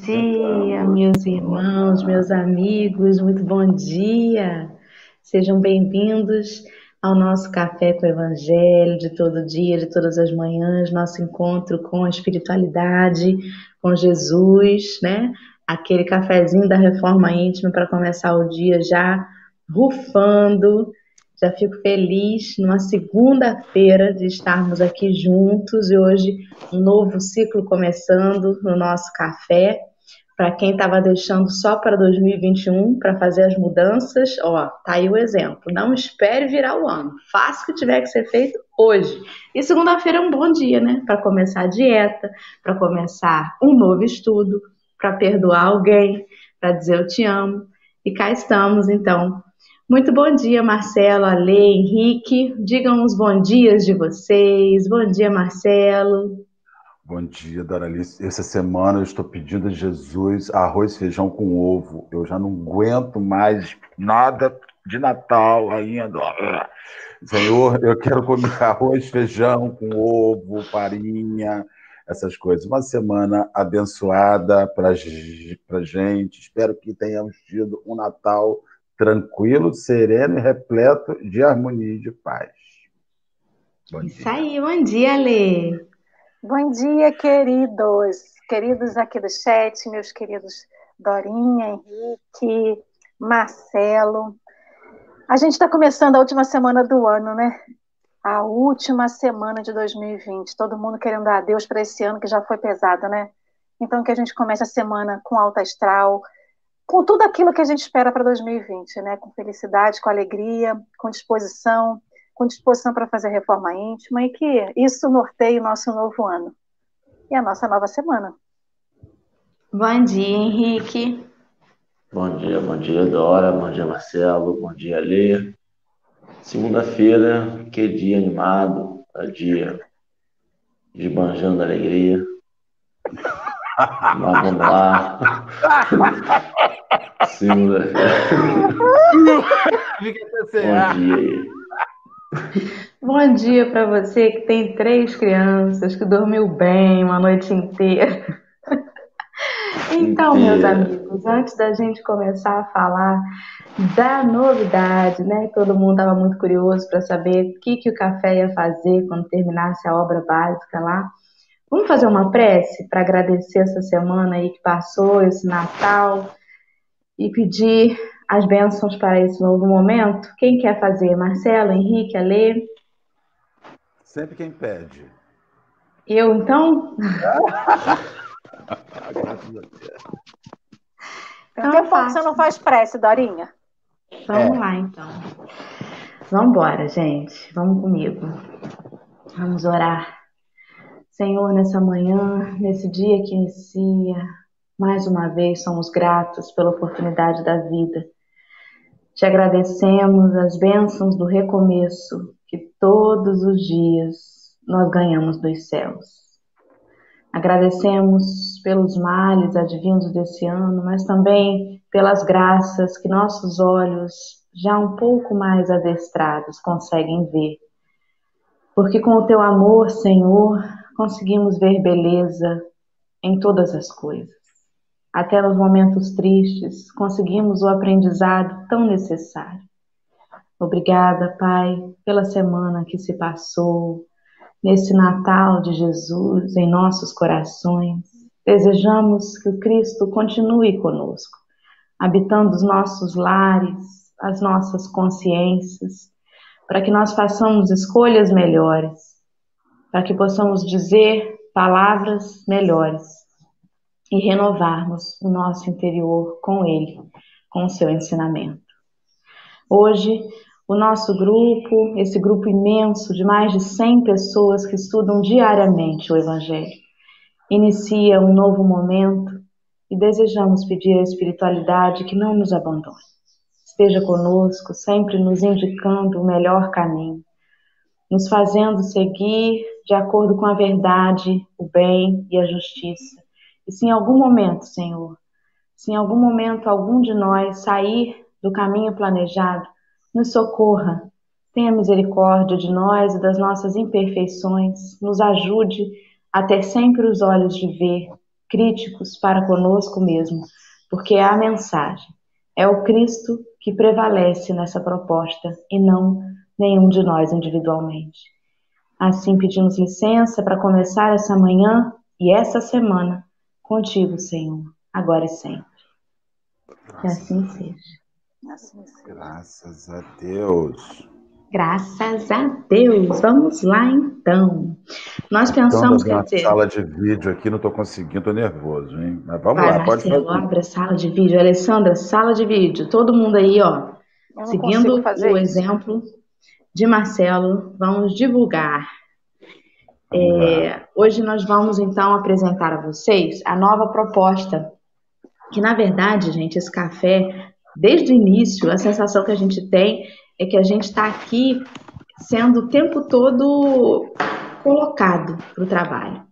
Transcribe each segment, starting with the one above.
Bom dia, meus irmãos, meus amigos, muito bom dia. Sejam bem-vindos ao nosso Café com o Evangelho de todo dia, de todas as manhãs, nosso encontro com a espiritualidade, com Jesus, né? Aquele cafezinho da reforma íntima para começar o dia já rufando. Já fico feliz numa segunda-feira de estarmos aqui juntos e hoje um novo ciclo começando no nosso café. Para quem estava deixando só para 2021 para fazer as mudanças, ó, tá aí o exemplo. Não espere virar o ano. Faça o que tiver que ser feito hoje. E segunda-feira é um bom dia, né? Para começar a dieta, para começar um novo estudo, para perdoar alguém, para dizer eu te amo. E cá estamos, então. Muito bom dia, Marcelo, Ale, Henrique. Digam os bons dias de vocês. Bom dia, Marcelo. Bom dia, Doralice. Essa semana eu estou pedindo a Jesus arroz e feijão com ovo. Eu já não aguento mais nada de Natal ainda. Senhor, eu quero comer arroz, feijão com ovo, farinha, essas coisas. Uma semana abençoada para a gente. Espero que tenhamos tido um Natal tranquilo, sereno e repleto de harmonia e de paz. Bom Isso dia. aí, bom dia, Lê. Bom dia, queridos, queridos aqui do chat, meus queridos Dorinha, Henrique, Marcelo. A gente está começando a última semana do ano, né? A última semana de 2020. Todo mundo querendo dar adeus para esse ano que já foi pesado, né? Então que a gente comece a semana com alta astral, com tudo aquilo que a gente espera para 2020, né? Com felicidade, com alegria, com disposição, com disposição para fazer reforma íntima e que isso norteie o nosso novo ano e a nossa nova semana. Bom dia, Henrique. Bom dia, bom dia, Dora. Bom dia, Marcelo. Bom dia, Lê. Segunda-feira, que dia animado, é dia de banjando alegria. Mas vamos lá. Segunda-feira. Bom dia. Bom dia para você que tem três crianças, que dormiu bem uma noite inteira. Então, meus amigos, antes da gente começar a falar da novidade, né? Todo mundo estava muito curioso para saber o que, que o café ia fazer quando terminasse a obra básica lá. Vamos fazer uma prece para agradecer essa semana aí que passou, esse Natal, e pedir as bênçãos para esse novo momento? Quem quer fazer? Marcelo, Henrique, Alê? Sempre quem pede. Eu, então? então que bom que você não faz prece, Dorinha. Vamos é. lá, então. Vamos embora, gente. Vamos comigo. Vamos orar. Senhor, nessa manhã, nesse dia que inicia, mais uma vez somos gratos pela oportunidade da vida te agradecemos as bênçãos do recomeço que todos os dias nós ganhamos dos céus. Agradecemos pelos males advindos desse ano, mas também pelas graças que nossos olhos, já um pouco mais adestrados, conseguem ver. Porque com o teu amor, Senhor, conseguimos ver beleza em todas as coisas até nos momentos tristes, conseguimos o aprendizado tão necessário. Obrigada, Pai, pela semana que se passou, nesse Natal de Jesus em nossos corações. Desejamos que o Cristo continue conosco, habitando os nossos lares, as nossas consciências, para que nós façamos escolhas melhores, para que possamos dizer palavras melhores e renovarmos o nosso interior com Ele, com o seu ensinamento. Hoje, o nosso grupo, esse grupo imenso de mais de 100 pessoas que estudam diariamente o Evangelho, inicia um novo momento e desejamos pedir à espiritualidade que não nos abandone. Esteja conosco, sempre nos indicando o melhor caminho, nos fazendo seguir de acordo com a verdade, o bem e a justiça e se em algum momento, Senhor, se em algum momento algum de nós sair do caminho planejado, nos socorra, tenha misericórdia de nós e das nossas imperfeições, nos ajude a ter sempre os olhos de ver críticos para conosco mesmo, porque é a mensagem, é o Cristo que prevalece nessa proposta e não nenhum de nós individualmente. Assim pedimos licença para começar essa manhã e essa semana contigo, Senhor, agora e sempre. Que assim seja. Assim seja. Graças a Deus. Graças a Deus. Vamos lá então. Nós pensamos que dizer... sala de vídeo aqui, não estou conseguindo, estou nervoso, hein? Mas vamos Vai, lá, pode Marcelo, fazer. abre a sala de vídeo. Alessandra, sala de vídeo. Todo mundo aí, ó, seguindo o exemplo de Marcelo, vamos divulgar. É, hoje nós vamos então apresentar a vocês a nova proposta, que na verdade, gente, esse café, desde o início, a sensação que a gente tem é que a gente está aqui sendo o tempo todo colocado para o trabalho.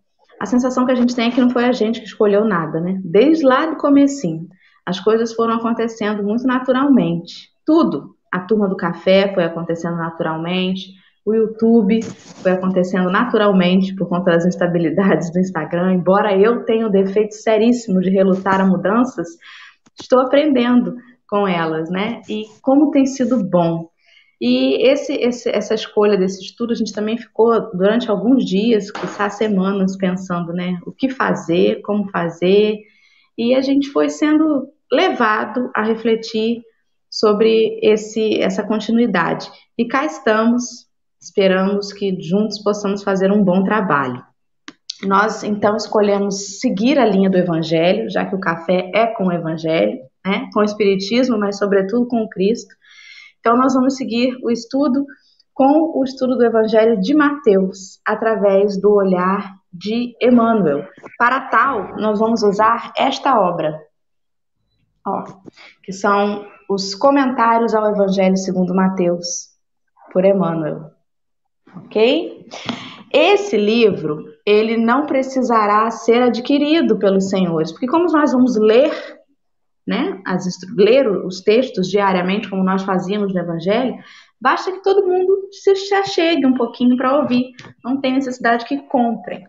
A sensação que a gente tem é que não foi a gente que escolheu nada, né? Desde lá do comecinho, as coisas foram acontecendo muito naturalmente. Tudo. A turma do café foi acontecendo naturalmente, o YouTube foi acontecendo naturalmente por conta das instabilidades do Instagram. Embora eu tenha o defeito seríssimo de relutar a mudanças, estou aprendendo com elas, né? E como tem sido bom. E esse, esse, essa escolha desse estudo, a gente também ficou durante alguns dias, quizás semanas, pensando, né, o que fazer, como fazer, e a gente foi sendo levado a refletir sobre esse, essa continuidade. E cá estamos, esperamos que juntos possamos fazer um bom trabalho. Nós então escolhemos seguir a linha do Evangelho, já que o café é com o Evangelho, né, com o Espiritismo, mas sobretudo com o Cristo. Então, nós vamos seguir o estudo com o estudo do Evangelho de Mateus, através do olhar de Emmanuel. Para tal, nós vamos usar esta obra, ó, que são os comentários ao Evangelho segundo Mateus, por Emmanuel. Ok? Esse livro, ele não precisará ser adquirido pelos senhores, porque como nós vamos ler né, as, ler os textos diariamente, como nós fazíamos no Evangelho, basta que todo mundo se achegue um pouquinho para ouvir, não tem necessidade que comprem.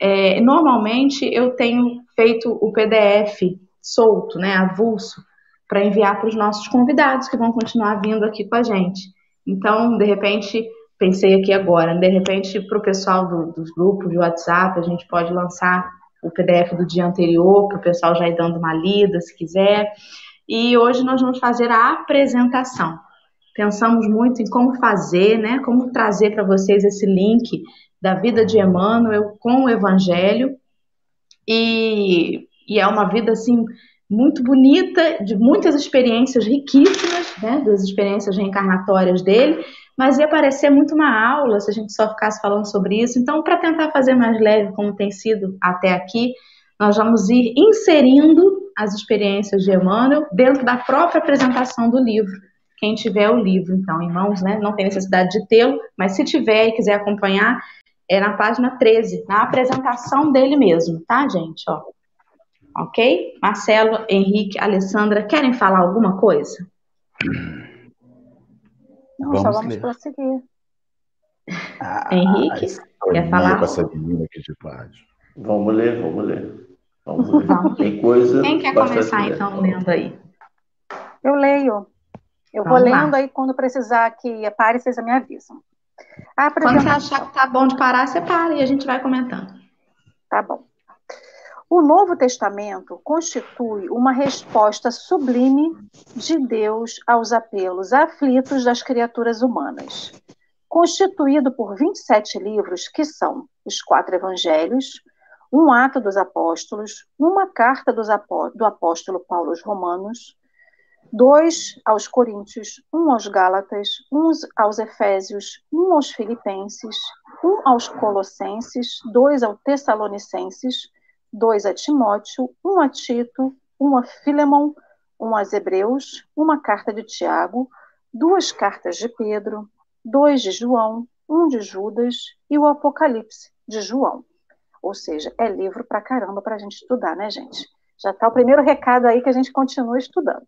É, normalmente eu tenho feito o PDF solto, né, avulso, para enviar para os nossos convidados que vão continuar vindo aqui com a gente. Então, de repente, pensei aqui agora, de repente, para o pessoal do, dos grupos de WhatsApp, a gente pode lançar o PDF do dia anterior, para o pessoal já ir dando uma lida, se quiser. E hoje nós vamos fazer a apresentação. Pensamos muito em como fazer, né? Como trazer para vocês esse link da vida de Emmanuel com o Evangelho. E, e é uma vida assim muito bonita, de muitas experiências riquíssimas, né? Das experiências reencarnatórias dele mas ia parecer muito uma aula se a gente só ficasse falando sobre isso. Então, para tentar fazer mais leve, como tem sido até aqui, nós vamos ir inserindo as experiências de Emmanuel dentro da própria apresentação do livro. Quem tiver o livro, então, em mãos, né, não tem necessidade de tê-lo, mas se tiver e quiser acompanhar, é na página 13, na apresentação dele mesmo, tá, gente? Ó. Ok? Marcelo, Henrique, Alessandra, querem falar alguma coisa? Não, vamos só vamos ler. prosseguir. Ah, Henrique, quer falar? Com essa menina aqui de. Vamos ler, vamos ler. Vamos ler. Vamos. Tem coisa. Quem quer começar então lendo aí? Eu leio. Eu vamos vou lá. lendo aí quando precisar que pare, vocês me avisam. Quando você achar que tá bom de parar, você para e a gente vai comentando. Tá bom. O Novo Testamento constitui uma resposta sublime de Deus aos apelos aflitos das criaturas humanas. Constituído por 27 livros, que são os quatro evangelhos, um ato dos apóstolos, uma carta apó do apóstolo Paulo aos Romanos, dois aos Coríntios, um aos Gálatas, um aos Efésios, um aos Filipenses, um aos Colossenses, dois aos Tessalonicenses, dois a Timóteo, um a Tito, um a Filemon, um aos Hebreus, uma carta de Tiago, duas cartas de Pedro, dois de João, um de Judas e o Apocalipse de João. Ou seja, é livro pra caramba para a gente estudar, né, gente? Já está o primeiro recado aí que a gente continua estudando.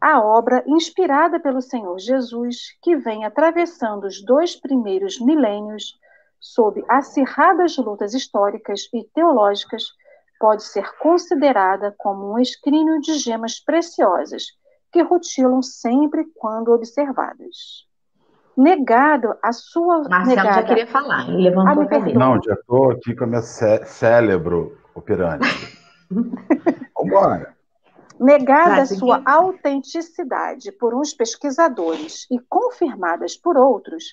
A obra inspirada pelo Senhor Jesus, que vem atravessando os dois primeiros milênios sob acirradas lutas históricas e teológicas, pode ser considerada como um escrínio de gemas preciosas que rutilam sempre quando observadas. Negado a sua Marcelo negada... já queria falar, ele levantou Ah, a cabeça. Não, já estou aqui com o meu cé cérebro operante. Vambora. Negada Vai, sua autenticidade por uns pesquisadores e confirmadas por outros,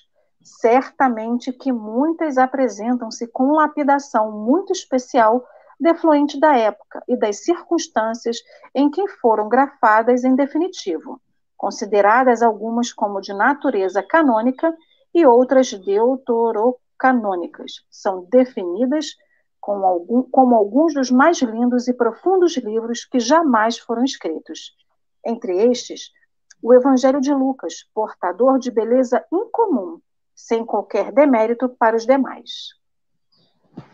certamente que muitas apresentam-se com lapidação muito especial defluente da época e das circunstâncias em que foram grafadas em definitivo, consideradas algumas como de natureza canônica e outras deuterocanônicas. São definidas com algum- como alguns dos mais lindos e profundos livros que jamais foram escritos. Entre estes, o Evangelho de Lucas, portador de beleza incomum, sem qualquer demérito para os demais.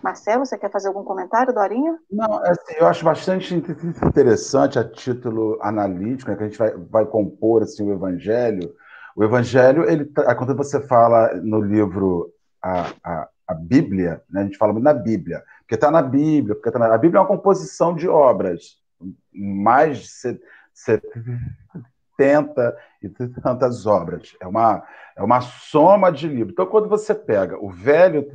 Marcelo, você quer fazer algum comentário, Dorinha? Não, assim, eu acho bastante interessante a título analítico, né, que a gente vai, vai compor assim, o Evangelho. O Evangelho, ele, tá- quando você fala no livro a, a, a Bíblia, né, a gente fala muito na Bíblia, porque está na Bíblia, porque tá na, a Bíblia é uma composição de obras, mais de 70 e tantas obras. É uma, é uma soma de livros. Então, quando você pega o Velho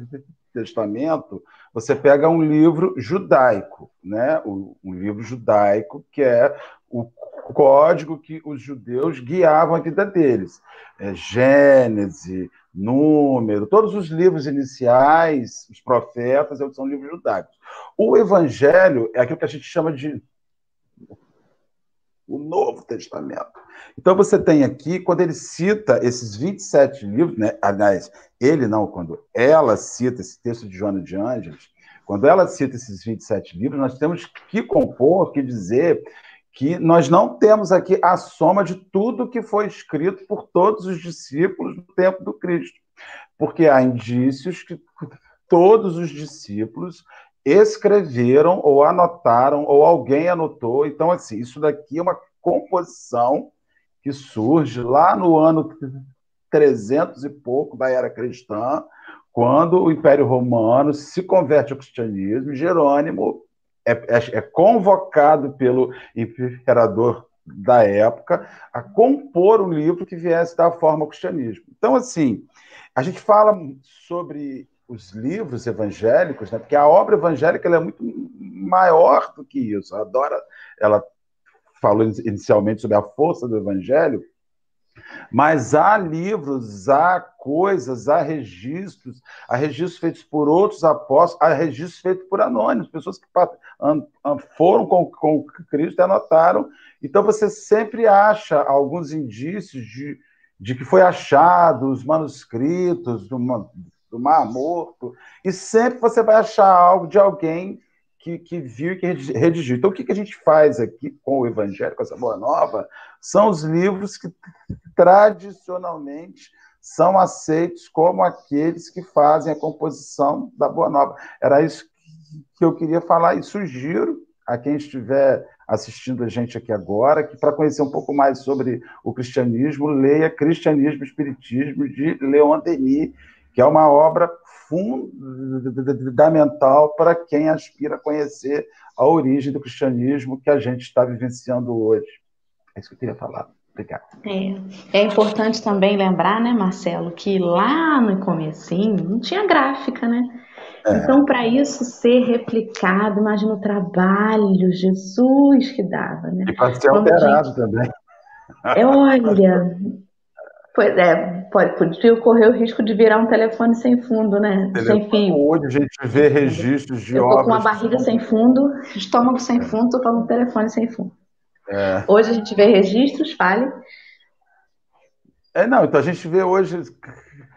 Testamento, você pega um livro judaico, né? Um livro judaico que é o código que os judeus guiavam a vida deles. É Gênesis, Número, todos os livros iniciais, os profetas, são livros judaicos. O Evangelho é aquilo que a gente chama de o Novo Testamento. Então você tem aqui, quando ele cita esses 27 livros, né? aliás, ele não, quando ela cita esse texto de Joana de Ângeles, quando ela cita esses 27 livros, nós temos que compor, que dizer que nós não temos aqui a soma de tudo que foi escrito por todos os discípulos no tempo do Cristo. Porque há indícios que todos os discípulos escreveram ou anotaram, ou alguém anotou. Então, assim, isso daqui é uma composição que surge lá no ano 300 e pouco da era cristã, quando o Império Romano se converte ao cristianismo, Jerônimo é, é, é convocado pelo imperador da época a compor um livro que viesse da forma ao cristianismo. Então, assim, a gente fala sobre os livros evangélicos, né? porque a obra evangélica é muito maior do que isso. A Dora, ela falou inicialmente sobre a força do evangelho, mas há livros, há coisas, há registros, há registros feitos por outros apóstolos, há registros feitos por anônimos, pessoas que foram com, com Cristo e anotaram. Então você sempre acha alguns indícios de, de que foi achado os manuscritos do, do Mar Morto, e sempre você vai achar algo de alguém que, que, viu e que redigiu. Então, o que, que a gente faz aqui com o Evangelho, com essa Boa Nova, são os livros que tradicionalmente são aceitos como aqueles que fazem a composição da Boa Nova. Era isso que eu queria falar e sugiro a quem estiver assistindo a gente aqui agora, que para conhecer um pouco mais sobre o cristianismo, leia Cristianismo e Espiritismo de Leon Denis, que é uma obra fundamental para quem aspira a conhecer a origem do cristianismo que a gente está vivenciando hoje. É isso que eu queria falar. Obrigado. É, é importante também lembrar, né, Marcelo, que lá no comecinho não tinha gráfica, né? É. Então, para isso ser replicado, imagina o trabalho, Jesus que dava, né? E para ser alterado gente... também. É, olha, Pois é, pode, podia correr o risco de virar um telefone sem fundo, né? Telefone sem fio. Hoje a gente vê registros de Eu obras. com uma barriga sem fundo, estômago sem fundo, tô falando telefone sem fundo. É. Hoje a gente vê registros, fale. É, não, então a gente vê hoje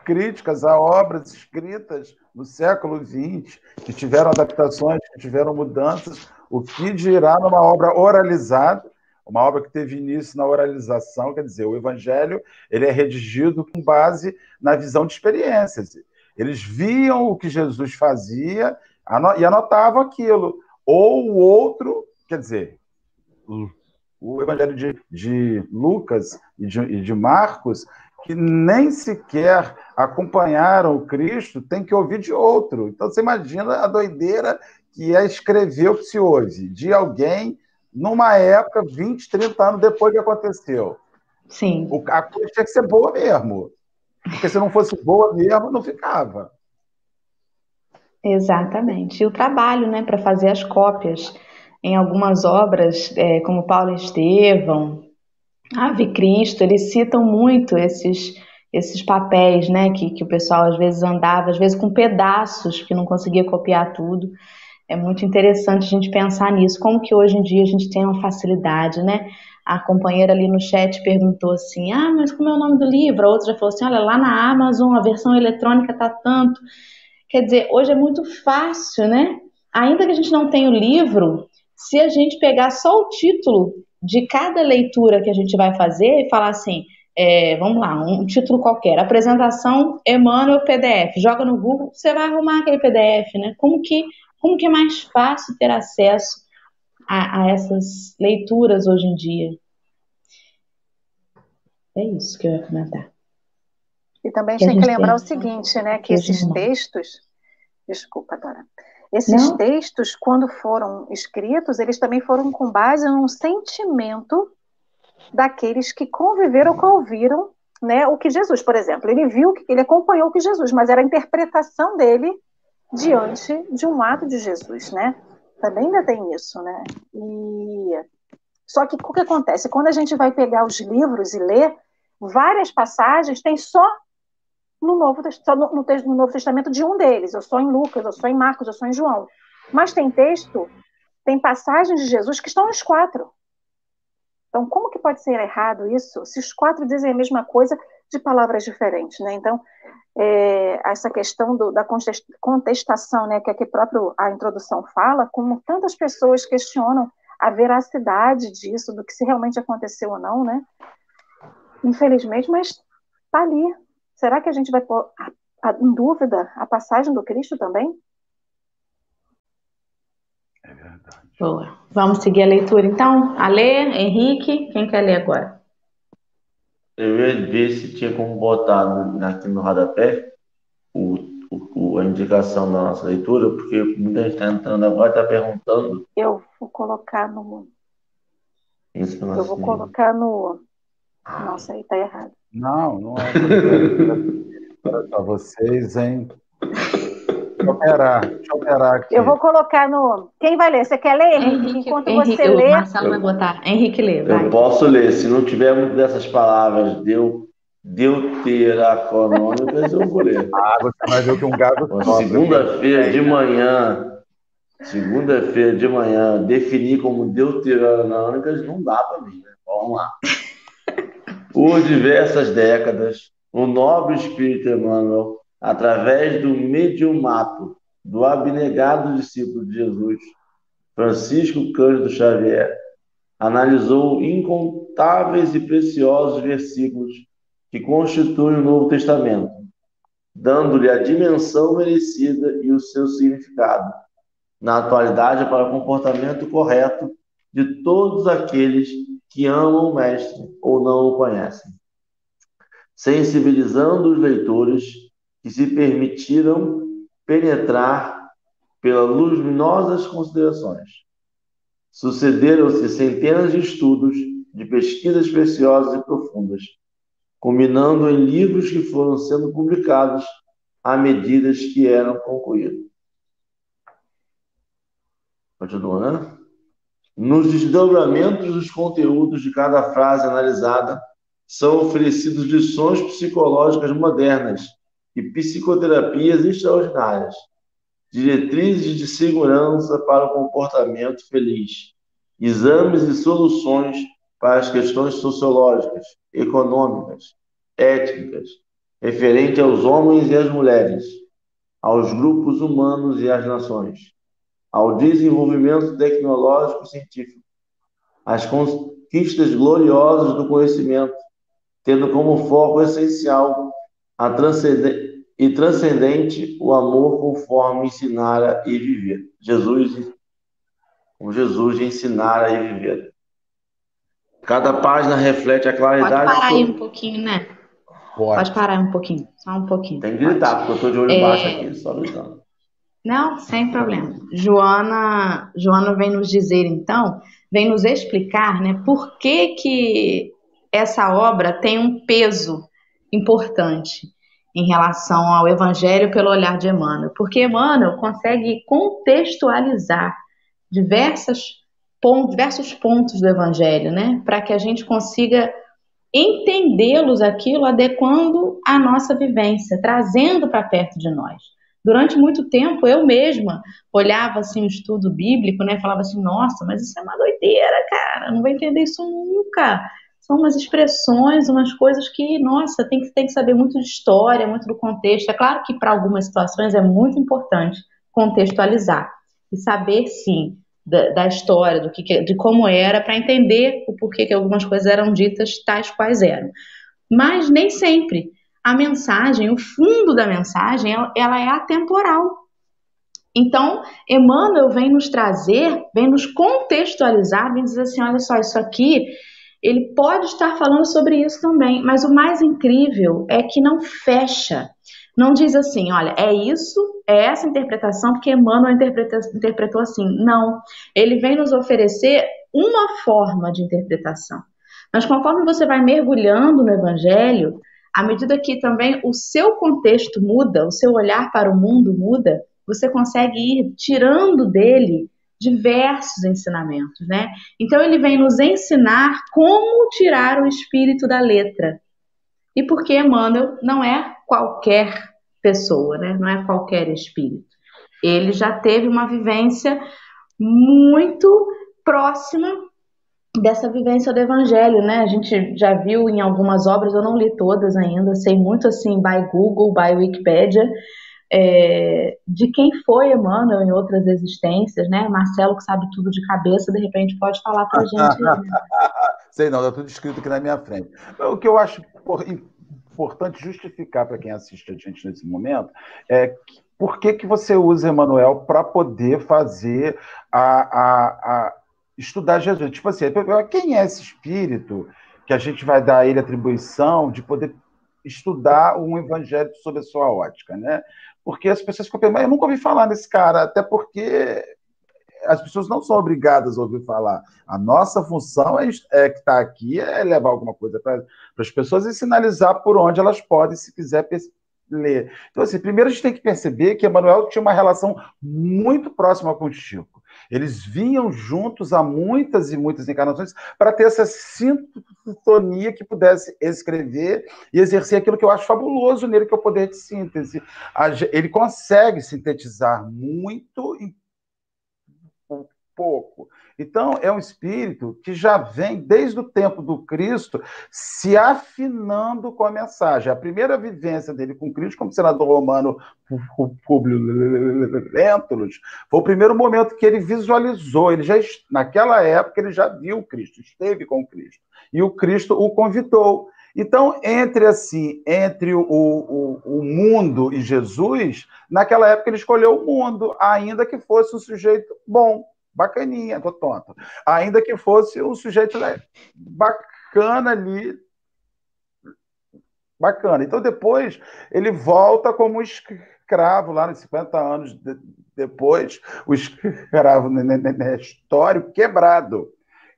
críticas a obras escritas no século XX, que tiveram adaptações, que tiveram mudanças, o que dirá numa obra oralizada, uma obra que teve início na oralização, quer dizer, o evangelho ele é redigido com base na visão de experiências. Eles viam o que Jesus fazia e anotavam aquilo. Ou o outro, quer dizer, o evangelho de, de Lucas e de, e de Marcos, que nem sequer acompanharam o Cristo, tem que ouvir de outro. Então você imagina a doideira que é escrever o que se ouve de alguém numa época, 20, 30 anos depois que aconteceu. Sim. A coisa tinha que ser boa mesmo. Porque se não fosse boa mesmo, não ficava. Exatamente. E o trabalho, né, para fazer as cópias. Em algumas obras, é, como Paulo Estevão, Ave Cristo, eles citam muito esses, esses papéis, né, que, que o pessoal às vezes andava, às vezes com pedaços, que não conseguia copiar tudo. É muito interessante a gente pensar nisso, como que hoje em dia a gente tem uma facilidade, né? A companheira ali no chat perguntou assim: Ah, mas como é o nome do livro? A outra já falou assim: Olha, lá na Amazon a versão eletrônica tá tanto. Quer dizer, hoje é muito fácil, né? Ainda que a gente não tenha o livro, se a gente pegar só o título de cada leitura que a gente vai fazer e falar assim, é, vamos lá, um título qualquer, apresentação Emmanuel PDF, joga no Google, você vai arrumar aquele PDF, né? Como que, como que é mais fácil ter acesso a, a essas leituras hoje em dia? É isso que eu ia comentar. E também a gente tem que lembrar tem... o seguinte, né? Que esses textos. Desculpa, Dora. Esses Não? textos, quando foram escritos, eles também foram com base num sentimento daqueles que conviveram ou ouviram né, o que Jesus, por exemplo, ele viu, ele acompanhou o que Jesus, mas era a interpretação dele diante de um ato de Jesus, né? Também ainda tem isso, né? E só que o que acontece? Quando a gente vai pegar os livros e ler, várias passagens tem só no Novo, só no, no, no Novo Testamento de um deles. Eu sou em Lucas, eu sou em Marcos, eu sou em João. Mas tem texto, tem passagens de Jesus que estão nos quatro. Então, como que pode ser errado isso se os quatro dizem a mesma coisa de palavras diferentes, né? Então, é, essa questão do, da contestação, né, que aqui próprio a introdução fala, como tantas pessoas questionam a veracidade disso, do que se realmente aconteceu ou não, né? Infelizmente, mas está ali, Será que a gente vai pôr a, a, em dúvida a passagem do Cristo também? É verdade. Boa. Vamos seguir a leitura então? Alê, Henrique, quem quer ler agora? Eu ia ver se tinha como botar aqui no rodapé o, o, a indicação da nossa leitura, porque muita gente está entrando agora está perguntando. Eu vou colocar no. Isso, eu vou colocar no. Nossa, aí está errado. Não, não é. Só, vocês, hein? Deixa eu operar, deixa eu operar aqui. Eu vou colocar no. Quem vai ler? Você quer ler, Henrique? Enquanto Henrique, você lê. Marcelo vai botar. Henrique lê. Vai. Eu posso ler. Se não tiver muito dessas palavras, deu. Deuteracanônicas, eu vou ler. Ah, você vai ver que um gato. Segunda-feira de manhã, segunda-feira de manhã, definir como deuteranônicas não dá para mim, né? Vamos lá. Por diversas décadas, o nobre espírito Emmanuel, através do mediumato do abnegado discípulo de Jesus, Francisco Cândido Xavier, analisou incontáveis e preciosos versículos que constituem o Novo Testamento, dando-lhe a dimensão merecida e o seu significado, na atualidade para o comportamento correto de todos aqueles que amam o Mestre ou não o conhecem, sensibilizando os leitores que se permitiram penetrar pelas luminosas considerações. Sucederam-se centenas de estudos, de pesquisas preciosas e profundas, culminando em livros que foram sendo publicados à medida que eram concluídos. Continua, né? Nos desdobramentos dos conteúdos de cada frase analisada, são oferecidos lições psicológicas modernas e psicoterapias extraordinárias, diretrizes de segurança para o comportamento feliz, exames e soluções para as questões sociológicas, econômicas, étnicas, referente aos homens e às mulheres, aos grupos humanos e às nações ao desenvolvimento tecnológico e científico, às conquistas gloriosas do conhecimento, tendo como foco essencial a transcendente, e transcendente o amor conforme ensinara e viver. Jesus, como Jesus ensinara e viver. Cada página reflete a claridade. Pode parar aí um pouquinho, né? Pode. Pode parar um pouquinho, só um pouquinho. Tem que gritar, porque eu estou de olho é... baixo aqui, só gritando. Não, sem problema. Joana, Joana vem nos dizer então, vem nos explicar, né, por que que essa obra tem um peso importante em relação ao Evangelho pelo olhar de Emmanuel, porque Emmanuel consegue contextualizar diversas, diversos pontos do Evangelho, né, para que a gente consiga entendê-los aquilo adequando à nossa vivência, trazendo para perto de nós. Durante muito tempo, eu mesma olhava assim o estudo bíblico, né? Falava assim, nossa, mas isso é uma doideira, cara, não vou entender isso nunca. São umas expressões, umas coisas que, nossa, tem que, tem que saber muito de história, muito do contexto. É claro que para algumas situações é muito importante contextualizar e saber, sim, da, da história, do que, de como era, para entender o porquê que algumas coisas eram ditas tais quais eram. Mas nem sempre a mensagem, o fundo da mensagem, ela é atemporal. Então, Emmanuel vem nos trazer, vem nos contextualizar, vem dizer assim: olha só, isso aqui, ele pode estar falando sobre isso também, mas o mais incrível é que não fecha. Não diz assim, olha, é isso, é essa interpretação, porque Emmanuel interpreta, interpretou assim. Não. Ele vem nos oferecer uma forma de interpretação. Mas conforme você vai mergulhando no Evangelho, à medida que também o seu contexto muda, o seu olhar para o mundo muda, você consegue ir tirando dele diversos ensinamentos, né? Então ele vem nos ensinar como tirar o espírito da letra. E porque Emmanuel não é qualquer pessoa, né? Não é qualquer espírito. Ele já teve uma vivência muito próxima dessa vivência do evangelho, né? A gente já viu em algumas obras, eu não li todas ainda, sei muito assim by Google, by Wikipedia, é, de quem foi Emmanuel em outras existências, né? Marcelo que sabe tudo de cabeça, de repente pode falar para a gente. Né? sei não, está tudo escrito aqui na minha frente. O que eu acho importante justificar para quem assiste a gente nesse momento é por que, que você usa Emmanuel para poder fazer a, a, a estudar Jesus. Tipo assim, quem é esse espírito que a gente vai dar a ele atribuição de poder estudar um evangelho sob a sua ótica, né? Porque as pessoas ficam pensando, eu nunca ouvi falar nesse cara, até porque as pessoas não são obrigadas a ouvir falar. A nossa função é, é que está aqui é levar alguma coisa para as pessoas e sinalizar por onde elas podem, se quiser ler. Então, assim, primeiro a gente tem que perceber que Emanuel tinha uma relação muito próxima com o Chico. Eles vinham juntos há muitas e muitas encarnações para ter essa sintonia que pudesse escrever e exercer aquilo que eu acho fabuloso nele, que é o poder de síntese. Ele consegue sintetizar muito em pouco. Então, é um espírito que já vem, desde o tempo do Cristo, se afinando com a mensagem. A primeira vivência dele com Cristo, como senador romano Públio Lentulus, foi o primeiro momento que ele visualizou. Ele já, naquela época, ele já viu Cristo, esteve com Cristo. E o Cristo o convidou. Então, entre assim, entre o, o, o, mundo e Jesus, naquela época ele escolheu o mundo, ainda que fosse um sujeito bom bacaninha, tô tonto. Ainda que fosse um sujeito né, bacana ali. Bacana. Então depois ele volta como escravo, lá nos 50 anos de, depois, o escravo histórico quebrado.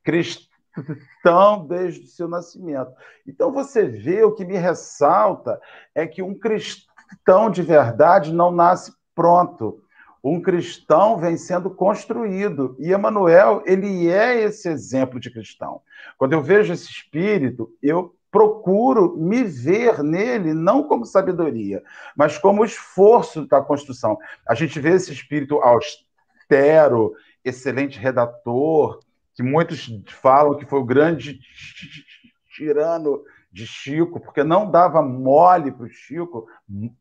Cristão desde o seu nascimento. Então você vê o que me ressalta é que um cristão de verdade não nasce pronto um cristão vem sendo construído. E Emmanuel, ele é esse exemplo de cristão. Quando eu vejo esse espírito, eu procuro me ver nele não como sabedoria, mas como esforço da construção. A gente vê esse espírito austero, excelente redator, que muitos falam que foi o grande tirano de Chico, porque não dava mole para o Chico,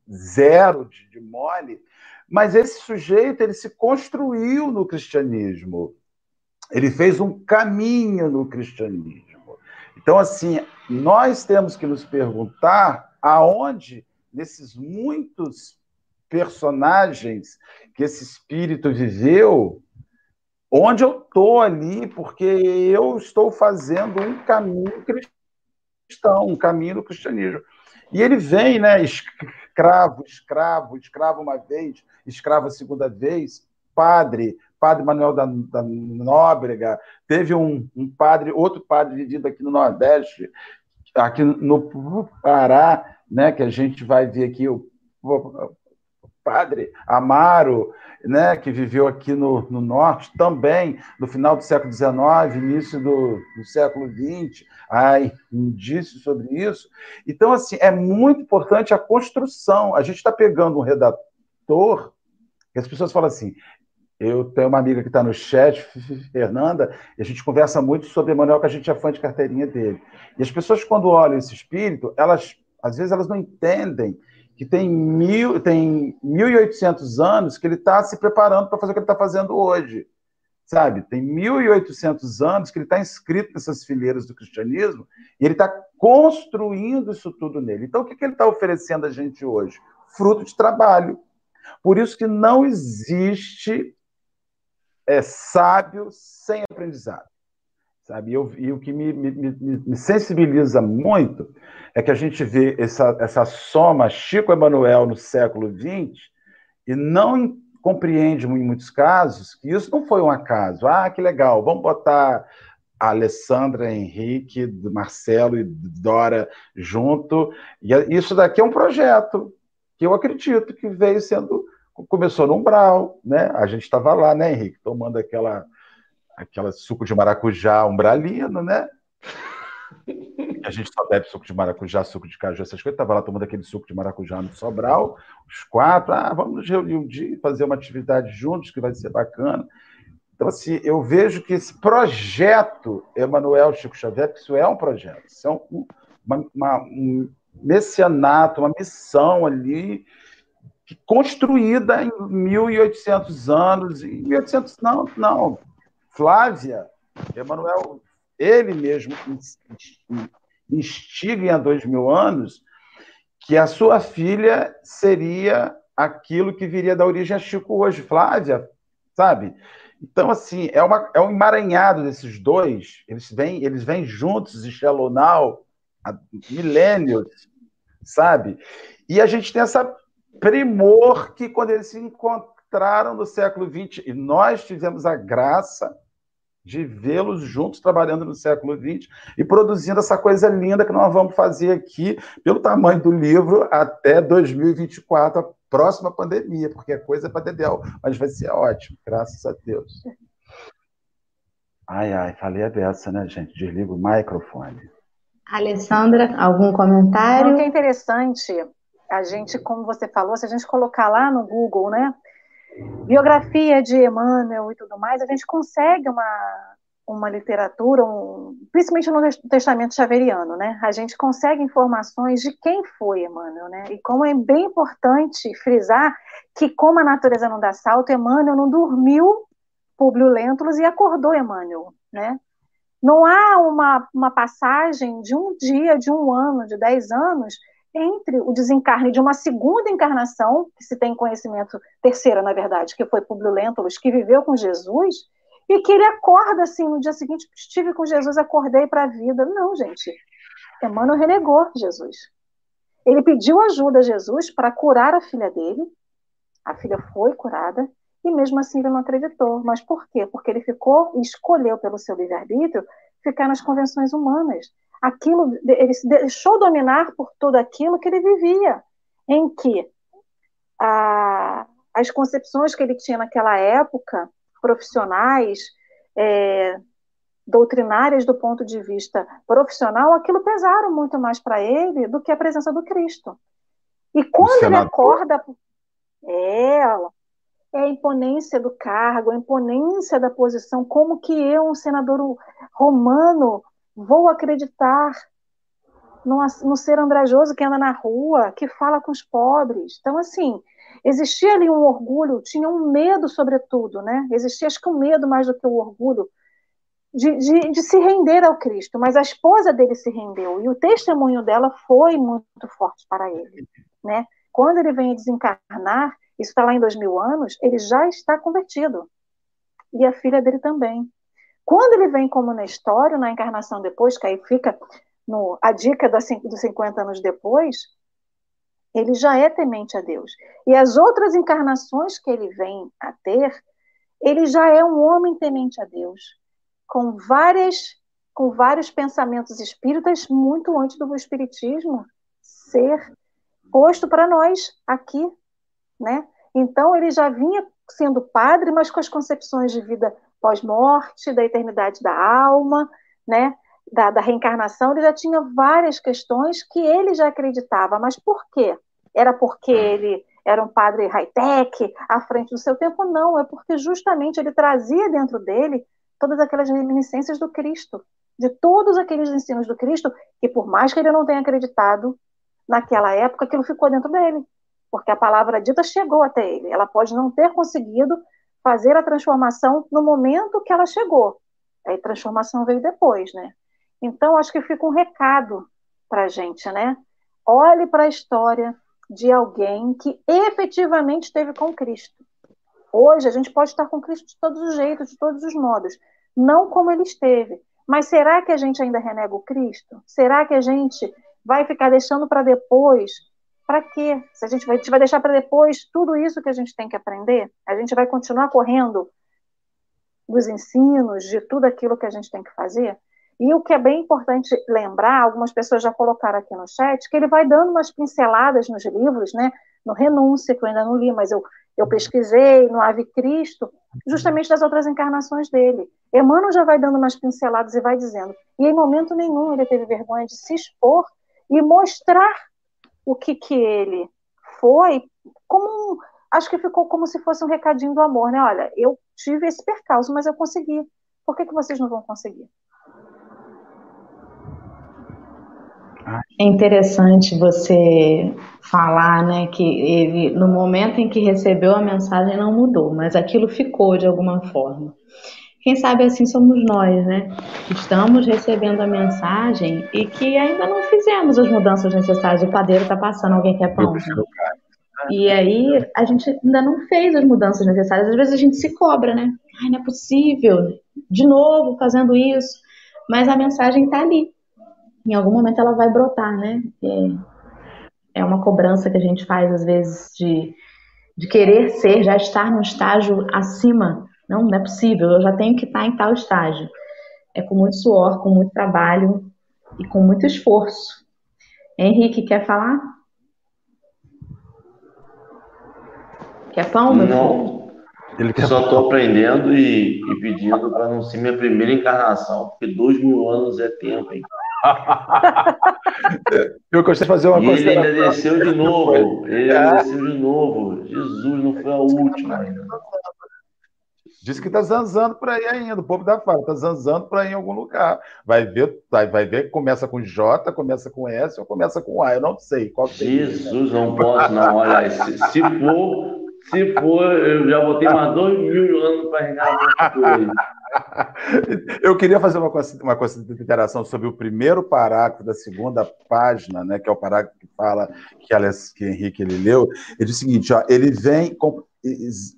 zero de, de mole, mas esse sujeito ele se construiu no cristianismo. Ele fez um caminho no cristianismo. Então, assim, nós temos que nos perguntar aonde, nesses muitos personagens que esse espírito viveu, onde eu estou ali, porque eu estou fazendo um caminho cristão, um caminho do cristianismo. E ele vem, né, escravo, escravo, escravo uma vez, escravo a segunda vez, padre, padre Manuel da, da Nóbrega, teve um, um, padre, outro padre vivido aqui no Nordeste, aqui no Pará, né, que a gente vai ver aqui o, o padre Amaro, né, que viveu aqui no, no, Norte, também no final do século XIX, início do, do século XX, há indícios sobre isso. Então, assim, é muito importante a construção. A gente está pegando um redator, que as pessoas falam assim, eu tenho uma amiga que está no chat, Fernanda, e a gente conversa muito sobre Emanuel, que a gente é fã de carteirinha dele. E as pessoas, quando olham esse espírito, elas, às vezes, elas não entendem que tem, mil, tem 1.800 anos que ele está se preparando para fazer o que ele está fazendo hoje. Sabe? Tem 1.800 anos que ele está inscrito nessas fileiras do cristianismo e ele está construindo isso tudo nele. Então, o que, que ele está oferecendo a gente hoje? Fruto de trabalho. Por isso que não existe é sábio sem aprendizado. Sabe? Eu, e o que me, me, me, sensibiliza muito é que a gente vê essa, essa soma Chico Emanuel no século XX e não compreende, em muitos casos, que isso não foi um acaso. Ah, que legal, vamos botar a Alessandra, Henrique, Marcelo e Dora junto. E isso daqui é um projeto que eu acredito que veio sendo começou no umbral, né? A gente estava lá, né, Henrique, tomando aquela aquela suco de maracujá umbralino, né? A gente só bebe suco de maracujá, suco de caju, essas coisas. Estava lá tomando aquele suco de maracujá no Sobral, os quatro. Ah, vamos nos reunir um dia e fazer uma atividade juntos, que vai ser bacana. Então, assim, eu vejo que esse projeto, Emanuel Chico Xavier, isso é um projeto, isso é um, uma, uma, um messianato, uma missão ali construída em 1800 anos, em 1800 não, não. Flávia, Emanuel, ele mesmo instiga há dois mil anos que a sua filha seria aquilo que viria da origem a Chico hoje, Flávia, sabe? Então, assim, é, uma, é um emaranhado desses dois, eles vêm, eles vêm juntos, Shalonau, há milênios, sabe? E a gente tem essa primor que quando eles se encontraram no século XX, e nós tivemos a graça de vê-los juntos trabalhando no século XX e produzindo essa coisa linda que nós vamos fazer aqui, pelo tamanho do livro, até 2024, a próxima pandemia, porque é coisa para Dedéu, mas vai ser ótimo, graças a Deus. Ai, ai, falei a dessa, né, gente? Desliga o microfone. Alessandra, algum comentário? O que é interessante a gente, como você falou, se a gente colocar lá no Google, né, biografia de Emmanuel e tudo mais, a gente consegue uma, uma literatura, um, principalmente no Testamento Xaveriano, né, a gente consegue informações de quem foi Emmanuel, né, e como é bem importante frisar que como a natureza não dá salto, Emmanuel não dormiu Públio Lentulus e acordou Emmanuel, né, não há uma, uma passagem de um dia, de um ano, de dez anos, entre o desencarne de uma segunda encarnação, que se tem conhecimento, terceira, na verdade, que foi Publio Lentulus, que viveu com Jesus, e que ele acorda assim no dia seguinte, estive com Jesus, acordei para a vida. Não, gente. Emmanuel renegou Jesus. Ele pediu ajuda a Jesus para curar a filha dele. A filha foi curada e mesmo assim ele não acreditou. Mas por quê? Porque ele ficou e escolheu pelo seu livre-arbítrio ficar nas convenções humanas aquilo, ele se deixou dominar por tudo aquilo que ele vivia, em que a, as concepções que ele tinha naquela época, profissionais, é, doutrinárias do ponto de vista profissional, aquilo pesaram muito mais para ele do que a presença do Cristo. E quando ele acorda, é, é a imponência do cargo, a imponência da posição, como que eu, um senador romano, Vou acreditar no, no ser andrajoso que anda na rua, que fala com os pobres. Então, assim, existia ali um orgulho, tinha um medo, sobretudo, né? Existia, acho que um medo mais do que o orgulho de, de, de, se render ao Cristo. Mas a esposa dele se rendeu e o testemunho dela foi muito forte para ele, né? Quando ele vem desencarnar, isso está lá em dois mil anos, ele já está convertido. E a filha dele também. Quando ele vem como Nestório, na encarnação depois, que aí fica no, a dica dos 50 anos depois, Ele já é temente a Deus. E as outras encarnações que ele vem a ter, ele já é um homem temente a Deus, com várias com vários pensamentos espíritas muito antes do espiritismo ser posto para nós aqui, né? Então ele já vinha sendo padre, mas com as concepções de vida pós-morte, da eternidade da alma, né? Da, da, reencarnação, ele já tinha várias questões que ele já acreditava. Mas por quê? Era porque ele era um padre high-tech, à frente do seu tempo? Não, é porque justamente ele trazia dentro dele todas aquelas reminiscências do Cristo, de todos aqueles ensinos do Cristo, que por mais que ele não tenha acreditado naquela época, aquilo ficou dentro dele, porque a palavra dita chegou até ele. Ela pode não ter conseguido fazer a transformação no momento que ela chegou. A transformação veio depois, né? Então, acho que fica um recado para a gente, né? Olhe para a história de alguém que efetivamente esteve com Cristo. Hoje, a gente pode estar com Cristo de todos os jeitos, de todos os modos, não como ele esteve. Mas será que a gente ainda renega o Cristo? Será que a gente vai ficar deixando para depois? Para quê? Se a gente vai, a gente vai deixar para depois tudo isso que a gente tem que aprender, a gente vai continuar correndo dos ensinos, de tudo aquilo que a gente tem que fazer? E o que é bem importante lembrar, algumas pessoas já colocaram aqui no chat, que ele vai dando umas pinceladas nos livros, né? No Renúncia, que eu ainda não li, mas eu, eu pesquisei, no Ave Cristo, justamente das outras encarnações dele. Emmanuel já vai dando umas pinceladas e vai dizendo. E em momento nenhum ele teve vergonha de se expor e mostrar o que, que ele foi, como um, acho que ficou como se fosse um recadinho do amor, né? Olha, eu tive esse percalço, mas eu consegui. Por que, que vocês não vão conseguir? É interessante você falar, né, que ele, no momento em que recebeu a mensagem, não mudou, mas aquilo ficou de alguma forma. Quem sabe assim somos nós, né? Estamos recebendo a mensagem e que ainda não fizemos as mudanças necessárias. O padeiro está passando, alguém quer pão. Né? E aí a gente ainda não fez as mudanças necessárias. Às vezes a gente se cobra, né? Ai, não é possível, de novo fazendo isso. Mas a mensagem está ali em algum momento ela vai brotar, né? É, é uma cobrança que a gente faz, às vezes, de, de querer ser, já estar no estágio acima. Não, não é possível, eu já tenho que estar em tal estágio. É com muito suor, com muito trabalho e com muito esforço. Henrique, quer falar? Quer pão, meu Não. Ele quer Só estou aprendendo e, e pedindo para não ser minha primeira encarnação, porque dois mil anos é tempo, hein? eu gostei de fazer uma coisa. Ele ainda desceu de novo. Ele ainda desceu de novo. Jesus, não foi a última ainda. Disse que está zanzando por aí ainda. O povo da fala está zanzando por aí em algum lugar. Vai ver, vai, vai ver que começa com J, começa com S ou começa com A. Eu não sei qual Jesus, não posso, não. Olha, se, se for, se for, eu já botei mais dois mil anos para reinar Eu queria fazer uma, uma consideração sobre o primeiro parágrafo da segunda página, né, que é o parágrafo que fala que, Alex, que Henrique ele leu. Ele diz o seguinte: ó, ele vem com,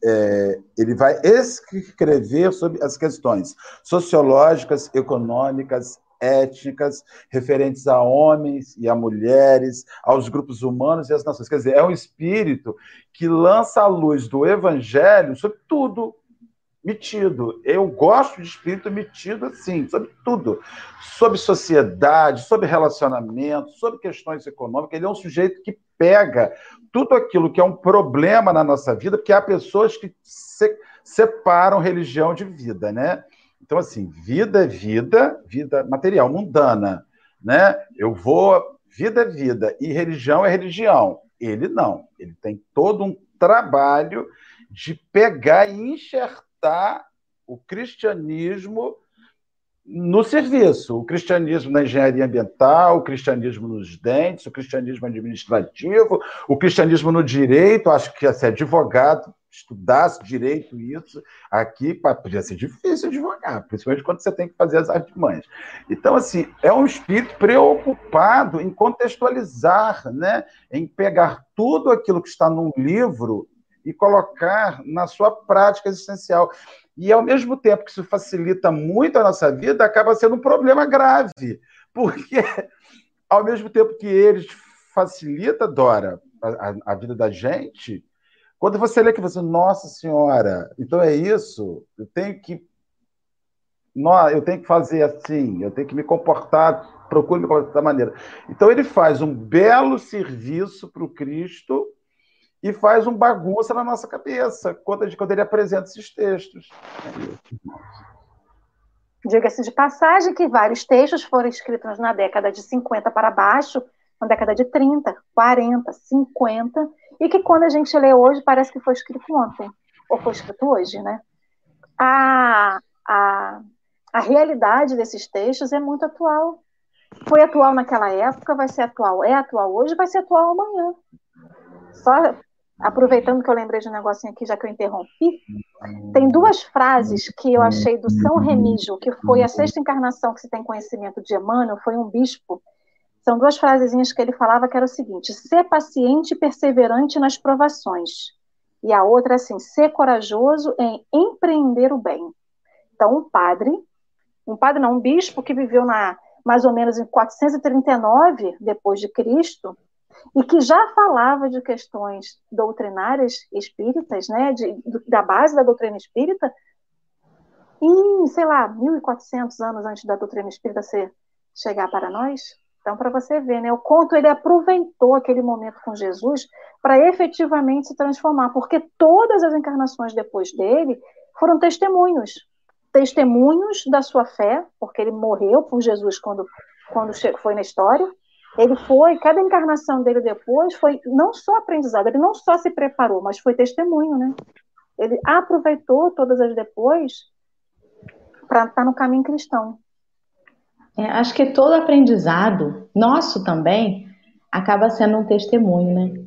é, ele vai escrever sobre as questões sociológicas, econômicas, étnicas, referentes a homens e a mulheres, aos grupos humanos e às nações. Quer dizer, é um espírito que lança a luz do evangelho sobre tudo, metido. Eu gosto de espírito metido assim, sobre tudo. Sobre sociedade, sobre relacionamento, sobre questões econômicas. Ele é um sujeito que pega tudo aquilo que é um problema na nossa vida, porque há pessoas que se separam religião de vida, né? Então, assim, vida é vida, vida material, mundana, né? Eu vou, vida é vida, e religião é religião. Ele não, ele tem todo um trabalho de pegar e enxertar o cristianismo no serviço, o cristianismo na engenharia ambiental, o cristianismo nos dentes, o cristianismo administrativo, o cristianismo no direito, acho que ser advogado estudasse direito isso, aqui podia ser difícil advogar, principalmente quando você tem que fazer as artimanhas. Então, assim, é um espírito preocupado em contextualizar, né? em pegar tudo aquilo que está num livro e colocar na sua prática existencial. E, ao mesmo tempo que isso facilita muito a nossa vida, acaba sendo um problema grave, porque, ao mesmo tempo que eles facilita, Dora, a, a, vida da gente, quando você lê que você, nossa senhora, então é isso, eu tenho que eu tenho que fazer assim, eu tenho que me comportar, procure me comportar da maneira. Então ele faz um belo serviço para o Cristo e faz um bagunça na nossa cabeça quando, quando ele apresenta esses textos. Diga-se de passagem que vários textos foram escritos na década de 50 para baixo, na década de 30, 40, 50, e que quando a gente lê hoje parece que foi escrito ontem, ou foi escrito hoje, né? A, a, a realidade desses textos é muito atual. Foi atual naquela época, vai ser atual, é atual hoje, vai ser atual amanhã. Só aproveitando que eu lembrei de um negocinho aqui, já que eu interrompi, tem duas frases que eu achei do São Remígio, que foi a sexta encarnação que se tem conhecimento de Emmanuel, foi um bispo. São duas frasezinhas que ele falava que era o seguinte: ser paciente e perseverante nas provações. E a outra, assim, ser corajoso em empreender o bem. Então, um padre, um padre não, um bispo que viveu na mais ou menos em 439 depois de Cristo, e que já falava de questões doutrinárias espíritas, né, de, da base da doutrina espírita, em, sei lá, 1400 anos antes da doutrina espírita ser, chegar para nós. Então, para você ver, né, o conto ele aproveitou aquele momento com Jesus para efetivamente se transformar, porque todas as encarnações depois dele foram testemunhos, testemunhos da sua fé, porque ele morreu por Jesus quando quando foi na história, ele foi, cada encarnação dele depois foi não só aprendizado, ele não só se preparou, mas foi testemunho, né? Ele aproveitou todas as depois para estar tá no caminho cristão. É, acho que todo aprendizado, nosso também, acaba sendo um testemunho, né?